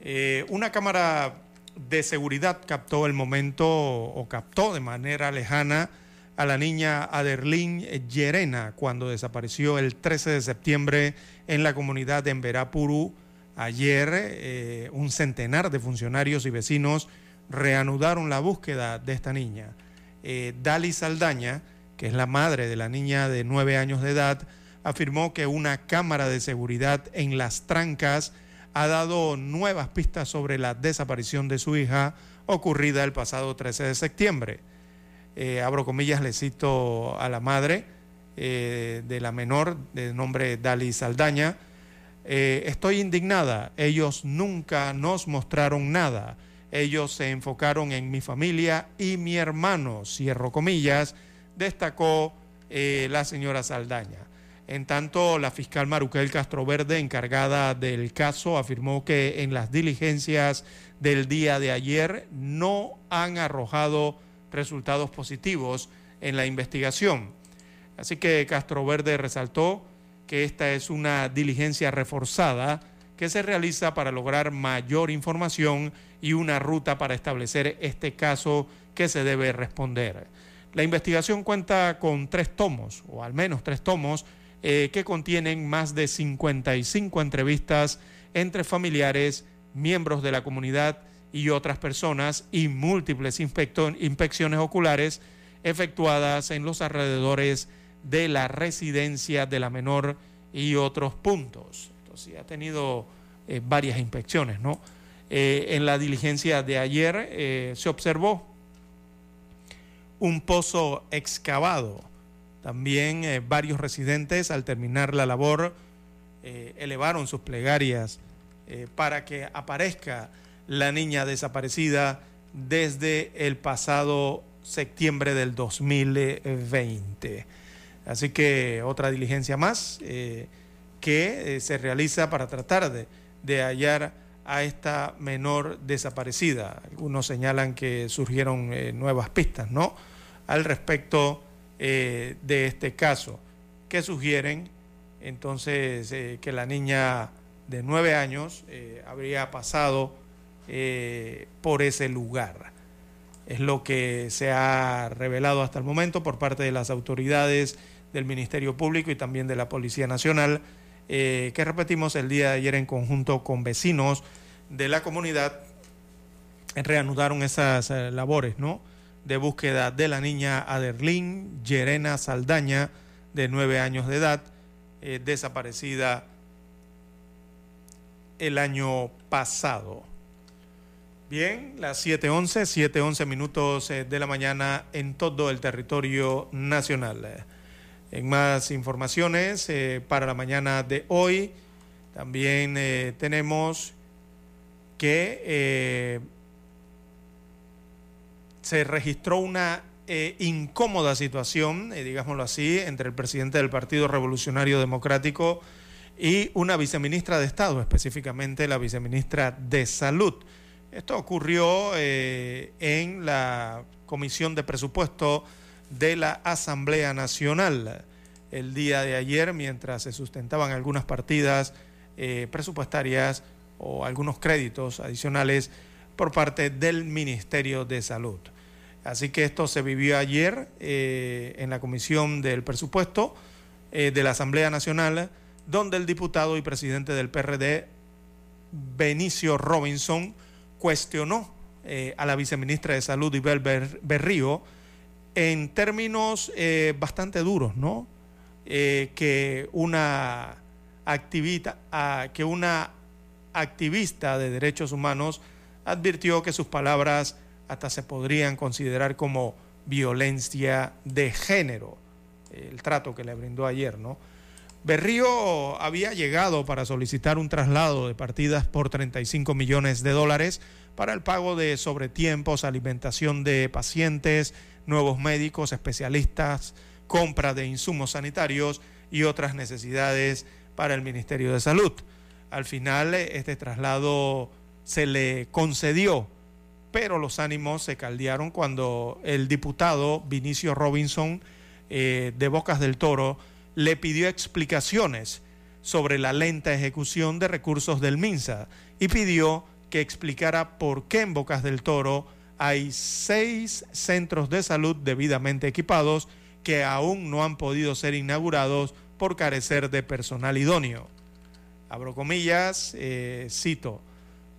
Eh, una cámara de seguridad captó el momento o captó de manera lejana a la niña Aderlín Llerena cuando desapareció el 13 de septiembre en la comunidad de Emberapuru. Ayer eh, un centenar de funcionarios y vecinos reanudaron la búsqueda de esta niña. Eh, Dali Saldaña, que es la madre de la niña de nueve años de edad, afirmó que una cámara de seguridad en las trancas ha dado nuevas pistas sobre la desaparición de su hija ocurrida el pasado 13 de septiembre. Eh, abro comillas, le cito a la madre, eh, de la menor de nombre Dali Saldaña. Eh, estoy indignada, ellos nunca nos mostraron nada, ellos se enfocaron en mi familia y mi hermano, cierro comillas, destacó la señora Saldaña. En tanto, la fiscal Maruquel Castroverde, encargada del caso, afirmó que en las diligencias del día de ayer no han arrojado resultados positivos en la investigación. Así que Castroverde resaltó que esta es una diligencia reforzada que se realiza para lograr mayor información y una ruta para establecer este caso que se debe responder. La investigación cuenta con tres tomos, o al menos tres tomos, eh, que contienen más de 55 entrevistas entre familiares, miembros de la comunidad y otras personas y múltiples inspecciones oculares efectuadas en los alrededores de la residencia de la menor y otros puntos. Entonces ha tenido eh, varias inspecciones, ¿no? Eh, en la diligencia de ayer se observó un pozo excavado también eh, varios residentes al terminar la labor eh, elevaron sus plegarias eh, para que aparezca la niña desaparecida desde el pasado septiembre del 2020. Así que otra diligencia más que se realiza para tratar de, de hallar a esta menor desaparecida. Algunos señalan que surgieron nuevas pistas, ¿no? Al respecto eh, de este caso, que sugieren entonces eh, que la niña de nueve años eh, habría pasado por ese lugar. Es lo que se ha revelado hasta el momento por parte de las autoridades del Ministerio Público y también de la Policía Nacional, que repetimos el día de ayer en conjunto con vecinos de la comunidad, reanudaron esas labores, ¿no? De búsqueda de la niña Aderlín Yerena Saldaña, de nueve años de edad, eh, desaparecida el año pasado. Bien, las 7.11, 7.11 minutos eh, de la mañana en todo el territorio nacional. En más informaciones eh, para la mañana de hoy, también tenemos que se registró una eh, incómoda situación, eh, digámoslo así, entre el presidente del Partido Revolucionario Democrático y una viceministra de Estado, específicamente la viceministra de Salud. Esto ocurrió eh, en la Comisión de Presupuesto de la Asamblea Nacional el día de ayer, mientras se sustentaban algunas partidas presupuestarias o algunos créditos adicionales por parte del Ministerio de Salud. Así que esto se vivió ayer eh, en la Comisión del Presupuesto eh, de la Asamblea Nacional, donde el diputado y presidente del PRD, Benicio Robinson, cuestionó eh, a la viceministra de Salud, Ibel Berrío, en términos bastante duros, ¿no? que una activista, que una activista de derechos humanos advirtió que sus palabras hasta se podrían considerar como violencia de género, el trato que le brindó ayer, ¿no? Berrío había llegado para solicitar un traslado de partidas por 35 millones de dólares para el pago de sobretiempos, alimentación de pacientes, nuevos médicos, especialistas, compra de insumos sanitarios y otras necesidades para el Ministerio de Salud. Al final, este traslado se le concedió pero los ánimos se caldearon cuando el diputado Vinicio Robinson eh, de Bocas del Toro le pidió explicaciones sobre la lenta ejecución de recursos del MINSA y pidió que explicara por qué en Bocas del Toro hay seis centros de salud debidamente equipados que aún no han podido ser inaugurados por carecer de personal idóneo. Abro comillas, eh, cito,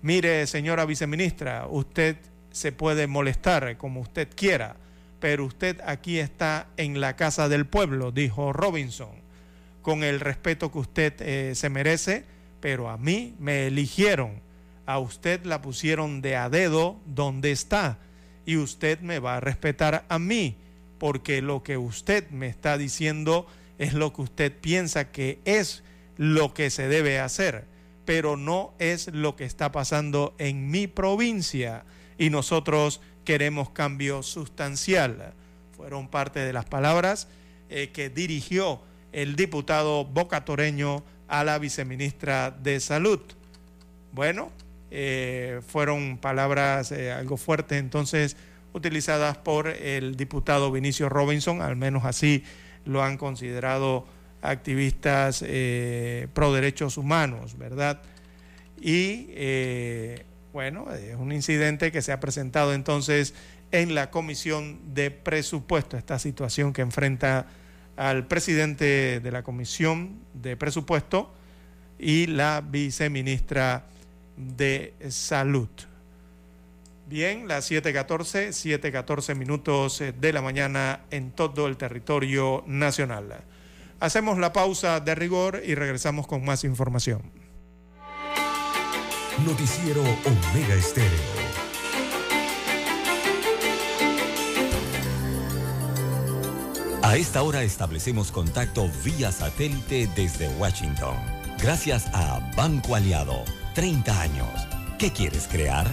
Mire, señora viceministra, usted se puede molestar como usted quiera, pero usted aquí está en la casa del pueblo, dijo Robinson, con el respeto que usted eh, se merece, pero a mí me eligieron, a usted la pusieron de a dedo donde está y usted me va a respetar a mí, porque lo que usted me está diciendo es lo que usted piensa que es lo que se debe hacer, pero no es lo que está pasando en mi provincia y nosotros queremos cambio sustancial. Fueron parte de las palabras eh, que dirigió el diputado bocatoreño a la viceministra de Salud. Bueno, eh, fueron palabras eh, algo fuertes entonces utilizadas por el diputado Vinicio Robinson, al menos así lo han considerado activistas pro derechos humanos, ¿verdad? Y bueno, es un incidente que se ha presentado entonces en la Comisión de Presupuesto, esta situación que enfrenta al presidente de la Comisión de Presupuesto y la viceministra de Salud. Bien, las 7.14, 7.14 minutos de la mañana en todo el territorio nacional. Hacemos la pausa de rigor y regresamos con más información. Noticiero Omega Estéreo. A esta hora establecemos contacto vía satélite desde Washington. Gracias a Banco Aliado. 30 años. ¿Qué quieres crear?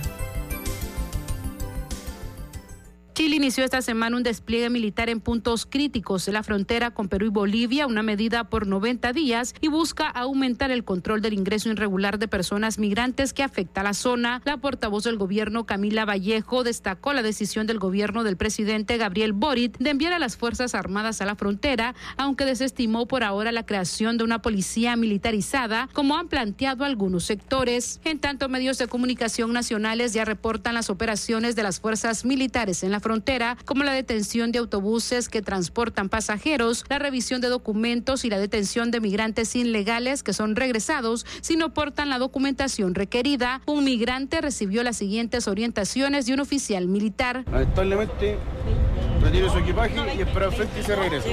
Chile inició esta semana un despliegue militar en puntos críticos de la frontera con Perú y Bolivia, una medida por 90 días y busca aumentar el control del ingreso irregular de personas migrantes que afecta a la zona. La portavoz del gobierno, Camila Vallejo, destacó la decisión del gobierno del presidente Gabriel Boric de enviar a las Fuerzas Armadas a la frontera, aunque desestimó por ahora la creación de una policía militarizada, como han planteado algunos sectores. En tanto, medios de comunicación nacionales ya reportan las operaciones de las fuerzas militares en la frontera, como la detención de autobuses que transportan pasajeros, la revisión de documentos y la detención de migrantes ilegales que son regresados si no portan la documentación requerida. Un migrante recibió las siguientes orientaciones de un oficial militar. Lamentablemente, retire su equipaje y espera frente se regresa.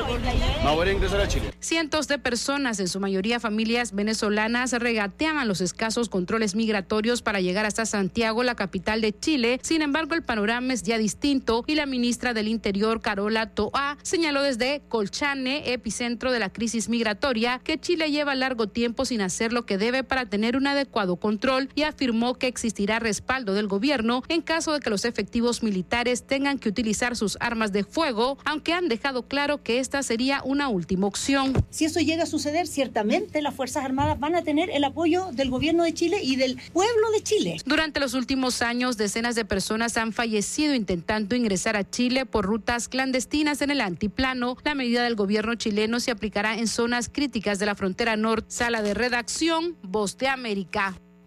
No voy a ingresar a Chile. Cientos de personas, en su mayoría familias venezolanas, regateaban los escasos controles migratorios para llegar hasta Santiago, la capital de Chile. Sin embargo, el panorama es ya distinto y la ministra del Interior, Carola Toa, señaló desde Colchane, epicentro de la crisis migratoria, que Chile lleva largo tiempo sin hacer lo que debe para tener un adecuado control y afirmó que existirá respaldo del gobierno en caso de que los efectivos militares tengan que utilizar sus armas de fuego, aunque han dejado claro que esta sería una última opción. Si eso llega a suceder, ciertamente las Fuerzas Armadas van a tener el apoyo del gobierno de Chile y del pueblo de Chile. Durante los últimos años, decenas de personas han fallecido intentando ingresar a Chile por rutas clandestinas en el antiplano. La medida del gobierno chileno se aplicará en zonas críticas de la frontera norte. Sala de redacción, Voz de América.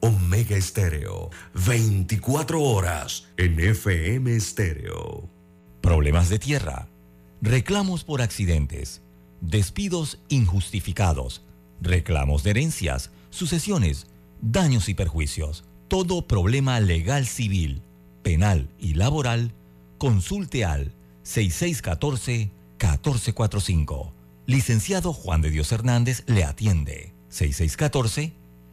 Omega Estéreo, 24 horas en FM Estéreo. Problemas de tierra, reclamos por accidentes, despidos injustificados, reclamos de herencias, sucesiones, daños y perjuicios. Todo problema legal civil, penal y laboral, consulte al 6614-1445 Licenciado Juan de Dios Hernández le atiende.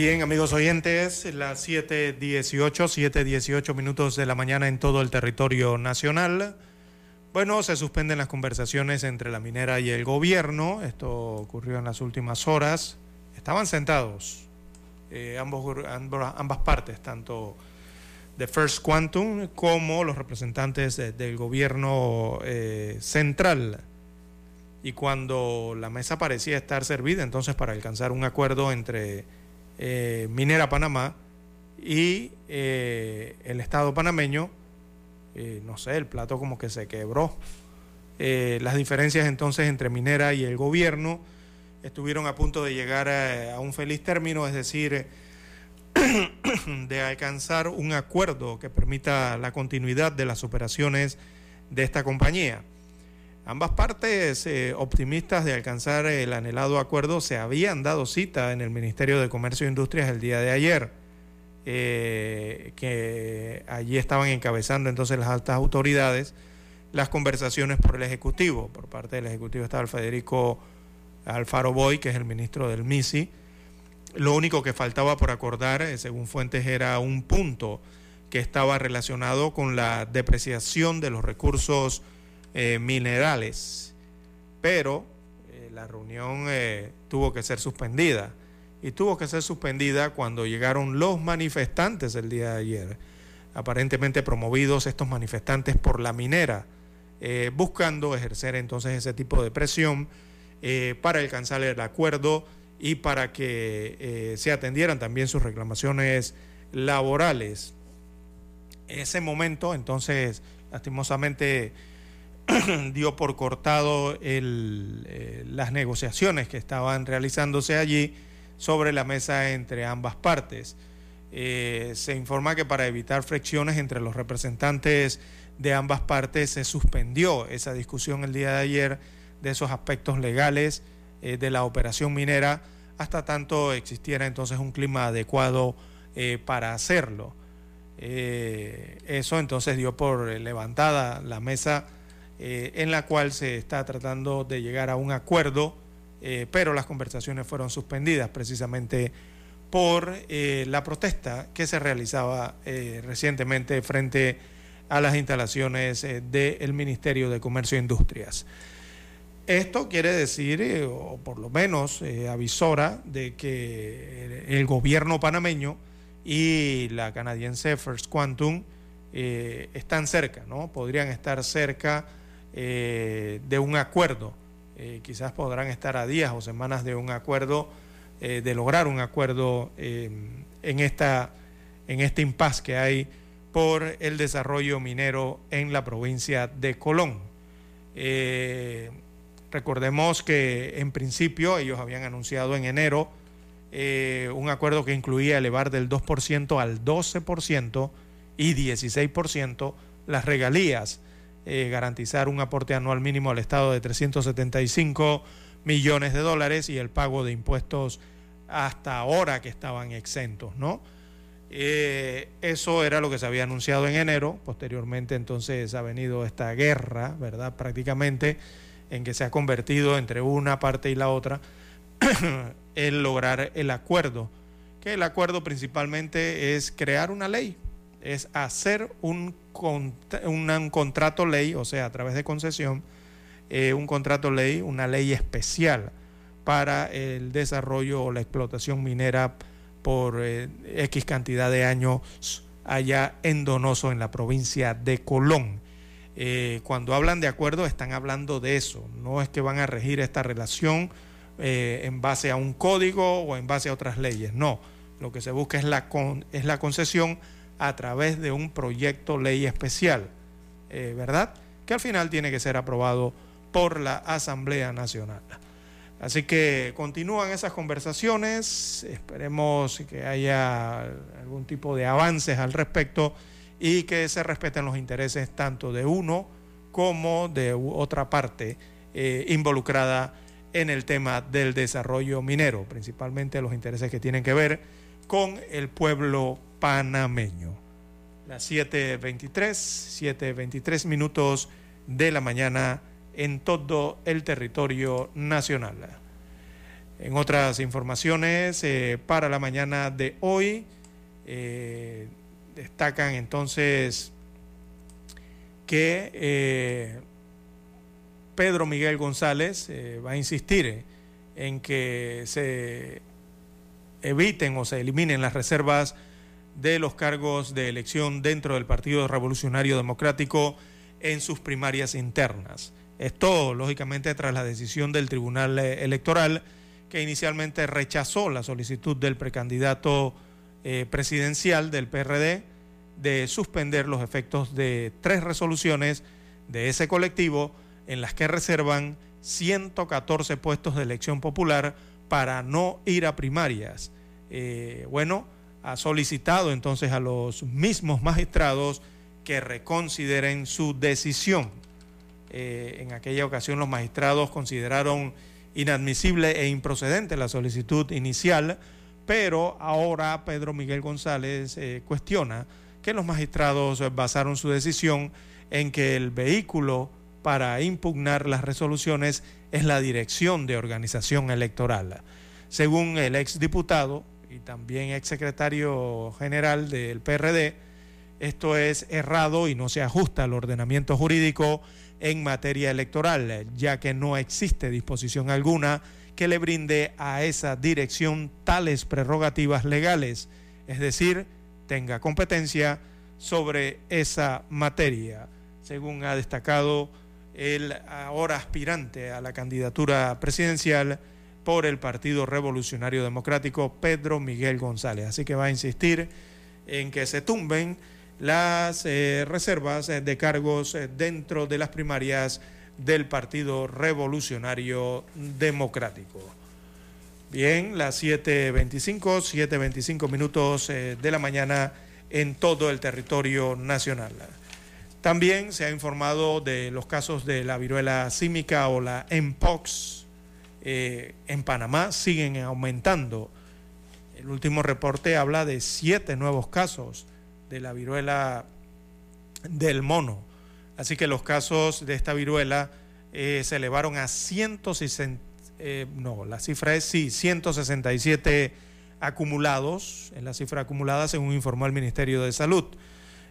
Bien, amigos oyentes, las 7.18, 7.18 minutos de la mañana en todo el territorio nacional. Bueno, se suspenden las conversaciones entre la minera y el gobierno. Esto ocurrió en las últimas horas. Estaban sentados eh, ambos, ambas partes, tanto de First Quantum como los representantes del gobierno eh, central. Y cuando la mesa parecía estar servida, entonces para alcanzar un acuerdo entre eh, Minera Panamá y eh, el Estado panameño, eh, no sé, el plato como que se quebró. las diferencias entonces entre Minera y el gobierno estuvieron a punto de llegar a, a un feliz término, es decir, de alcanzar un acuerdo que permita la continuidad de las operaciones de esta compañía. Ambas partes eh, optimistas de alcanzar el anhelado acuerdo se habían dado cita en el Ministerio de Comercio e Industrias el día de ayer, eh, que allí estaban encabezando entonces las altas autoridades las conversaciones por el Ejecutivo. Por parte del Ejecutivo estaba el Federico Alfaro Boy, que es el ministro del MISI. Lo único que faltaba por acordar, eh, según fuentes, era un punto que estaba relacionado con la depreciación de los recursos eh, minerales, pero eh, la reunión eh, tuvo que ser suspendida y tuvo que ser suspendida cuando llegaron los manifestantes el día de ayer, aparentemente promovidos estos manifestantes por la minera, buscando ejercer entonces ese tipo de presión para alcanzar el acuerdo y para que se atendieran también sus reclamaciones laborales. ese momento, entonces, lastimosamente, dio por cortado eh, las negociaciones que estaban realizándose allí sobre la mesa entre ambas partes. Eh, se informa que para evitar fricciones entre los representantes de ambas partes se suspendió esa discusión el día de ayer de esos aspectos legales eh, de la operación minera hasta tanto existiera entonces un clima adecuado para hacerlo. eso entonces dio por levantada la mesa eh, en la cual se está tratando de llegar a un acuerdo, eh, pero las conversaciones fueron suspendidas precisamente por eh, la protesta que se realizaba recientemente frente a las instalaciones del Ministerio de Comercio e Industrias. Esto quiere decir, o por lo menos avisora, de que el gobierno panameño y la canadiense First Quantum están cerca, ¿no? Podrían estar cerca eh, de un acuerdo. Eh, quizás podrán estar a días o semanas de un acuerdo, eh, de lograr un acuerdo en, esta, en este impasse que hay por el desarrollo minero en la provincia de Colón. recordemos que en principio ellos habían anunciado en enero un acuerdo que incluía elevar del 2% al 12% y 16% las regalías eh, garantizar un aporte anual mínimo al Estado de 375 millones de dólares y el pago de impuestos hasta ahora que estaban exentos, ¿no? Eh, eso era lo que se había anunciado en enero, posteriormente entonces ha venido esta guerra, ¿verdad? Prácticamente en que se ha convertido entre una parte y la otra el lograr el acuerdo, que el acuerdo principalmente es crear una ley, es hacer un, un, contrato ley, o sea, a través de concesión, eh, un contrato ley, una ley especial para el desarrollo o la explotación minera por eh, X cantidad de años allá en Donoso, en la provincia de Colón. Eh, cuando hablan de acuerdo, están hablando de eso. No es que van a regir esta relación en base a un código o en base a otras leyes. No, lo que se busca es la, con, es la concesión a través de un proyecto ley especial, eh, ¿verdad? Que al final tiene que ser aprobado por la Asamblea Nacional. Así que continúan esas conversaciones, esperemos que haya algún tipo de avances al respecto y que se respeten los intereses tanto de uno como de otra parte eh, involucrada en el tema del desarrollo minero, principalmente los intereses que tienen que ver con el pueblo panameño. Las 7.23, 7.23 minutos de la mañana en todo el territorio nacional. En otras informaciones, eh, para la mañana de hoy, eh, destacan entonces que eh, Pedro Miguel González va a insistir en que se eviten o se eliminen las reservas de los cargos de elección dentro del Partido Revolucionario Democrático en sus primarias internas. Esto, lógicamente, tras la decisión del Tribunal Electoral que inicialmente rechazó la solicitud del precandidato eh, presidencial del PRD de suspender los efectos de tres resoluciones de ese colectivo en las que reservan 114 puestos de elección popular para no ir a primarias. Eh, bueno, ha solicitado entonces a los mismos magistrados que reconsideren su decisión. Eh, en aquella ocasión los magistrados consideraron inadmisible e improcedente la solicitud inicial, pero ahora Pedro Miguel González eh, cuestiona que los magistrados basaron su decisión en que el vehículo para impugnar las resoluciones es la dirección de organización electoral. Según el exdiputado y también exsecretario general del PRD, esto es errado y no se ajusta al ordenamiento jurídico en materia electoral, ya que no existe disposición alguna que le brinde a esa dirección tales prerrogativas legales, es decir, tenga competencia sobre esa materia, según ha destacado el ahora aspirante a la candidatura presidencial por el Partido Revolucionario Democrático, Pedro Miguel González. Así que va a insistir en que se tumben las eh, reservas eh, de cargos eh, dentro de las primarias del Partido Revolucionario Democrático. Bien, las 7.25, 7.25 minutos de la mañana en todo el territorio nacional. También se ha informado de los casos de la viruela símica o la MPOX en Panamá, siguen aumentando. El último reporte habla de siete nuevos casos de la viruela del mono. Así que los casos de esta viruela eh, se elevaron a 160, eh, no, la cifra es sí, 167 acumulados, en la cifra acumulada según informó el Ministerio de Salud.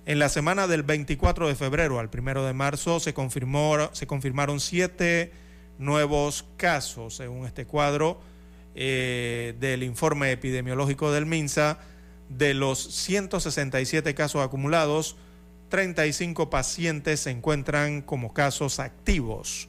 En la semana del 24 de febrero al 1 de marzo se, confirmó, se confirmaron siete nuevos casos, según este cuadro eh, del informe epidemiológico del MINSA de los 167 casos acumulados, 35 pacientes se encuentran como casos activos.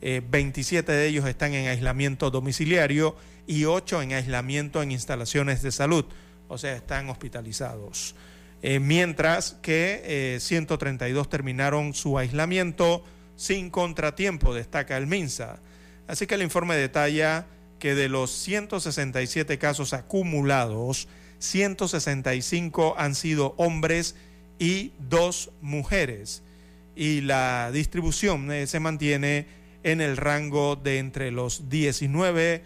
27 eh, de ellos están en aislamiento domiciliario y 8 en aislamiento en instalaciones de salud, o sea, están hospitalizados. Eh, mientras que 132 eh, terminaron su aislamiento sin contratiempo, destaca el MINSA. Así que el informe detalla que de los 167 casos acumulados, 165 han sido hombres y dos mujeres. Y la distribución eh, se mantiene en el rango de entre los 19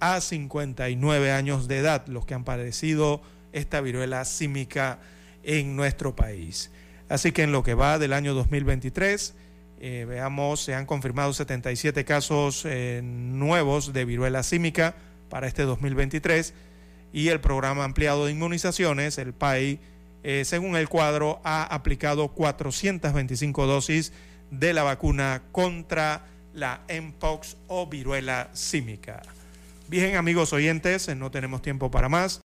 a 59 años de edad, los que han padecido esta viruela símica en nuestro país. Así que en lo que va del año 2023, eh, veamos, se han confirmado 77 casos eh, nuevos de viruela símica para este 2023 y el programa ampliado de inmunizaciones, el PAI, eh, según el cuadro, ha aplicado 425 dosis de la vacuna contra la MPOX o viruela símica. Bien, amigos oyentes, no tenemos tiempo para más.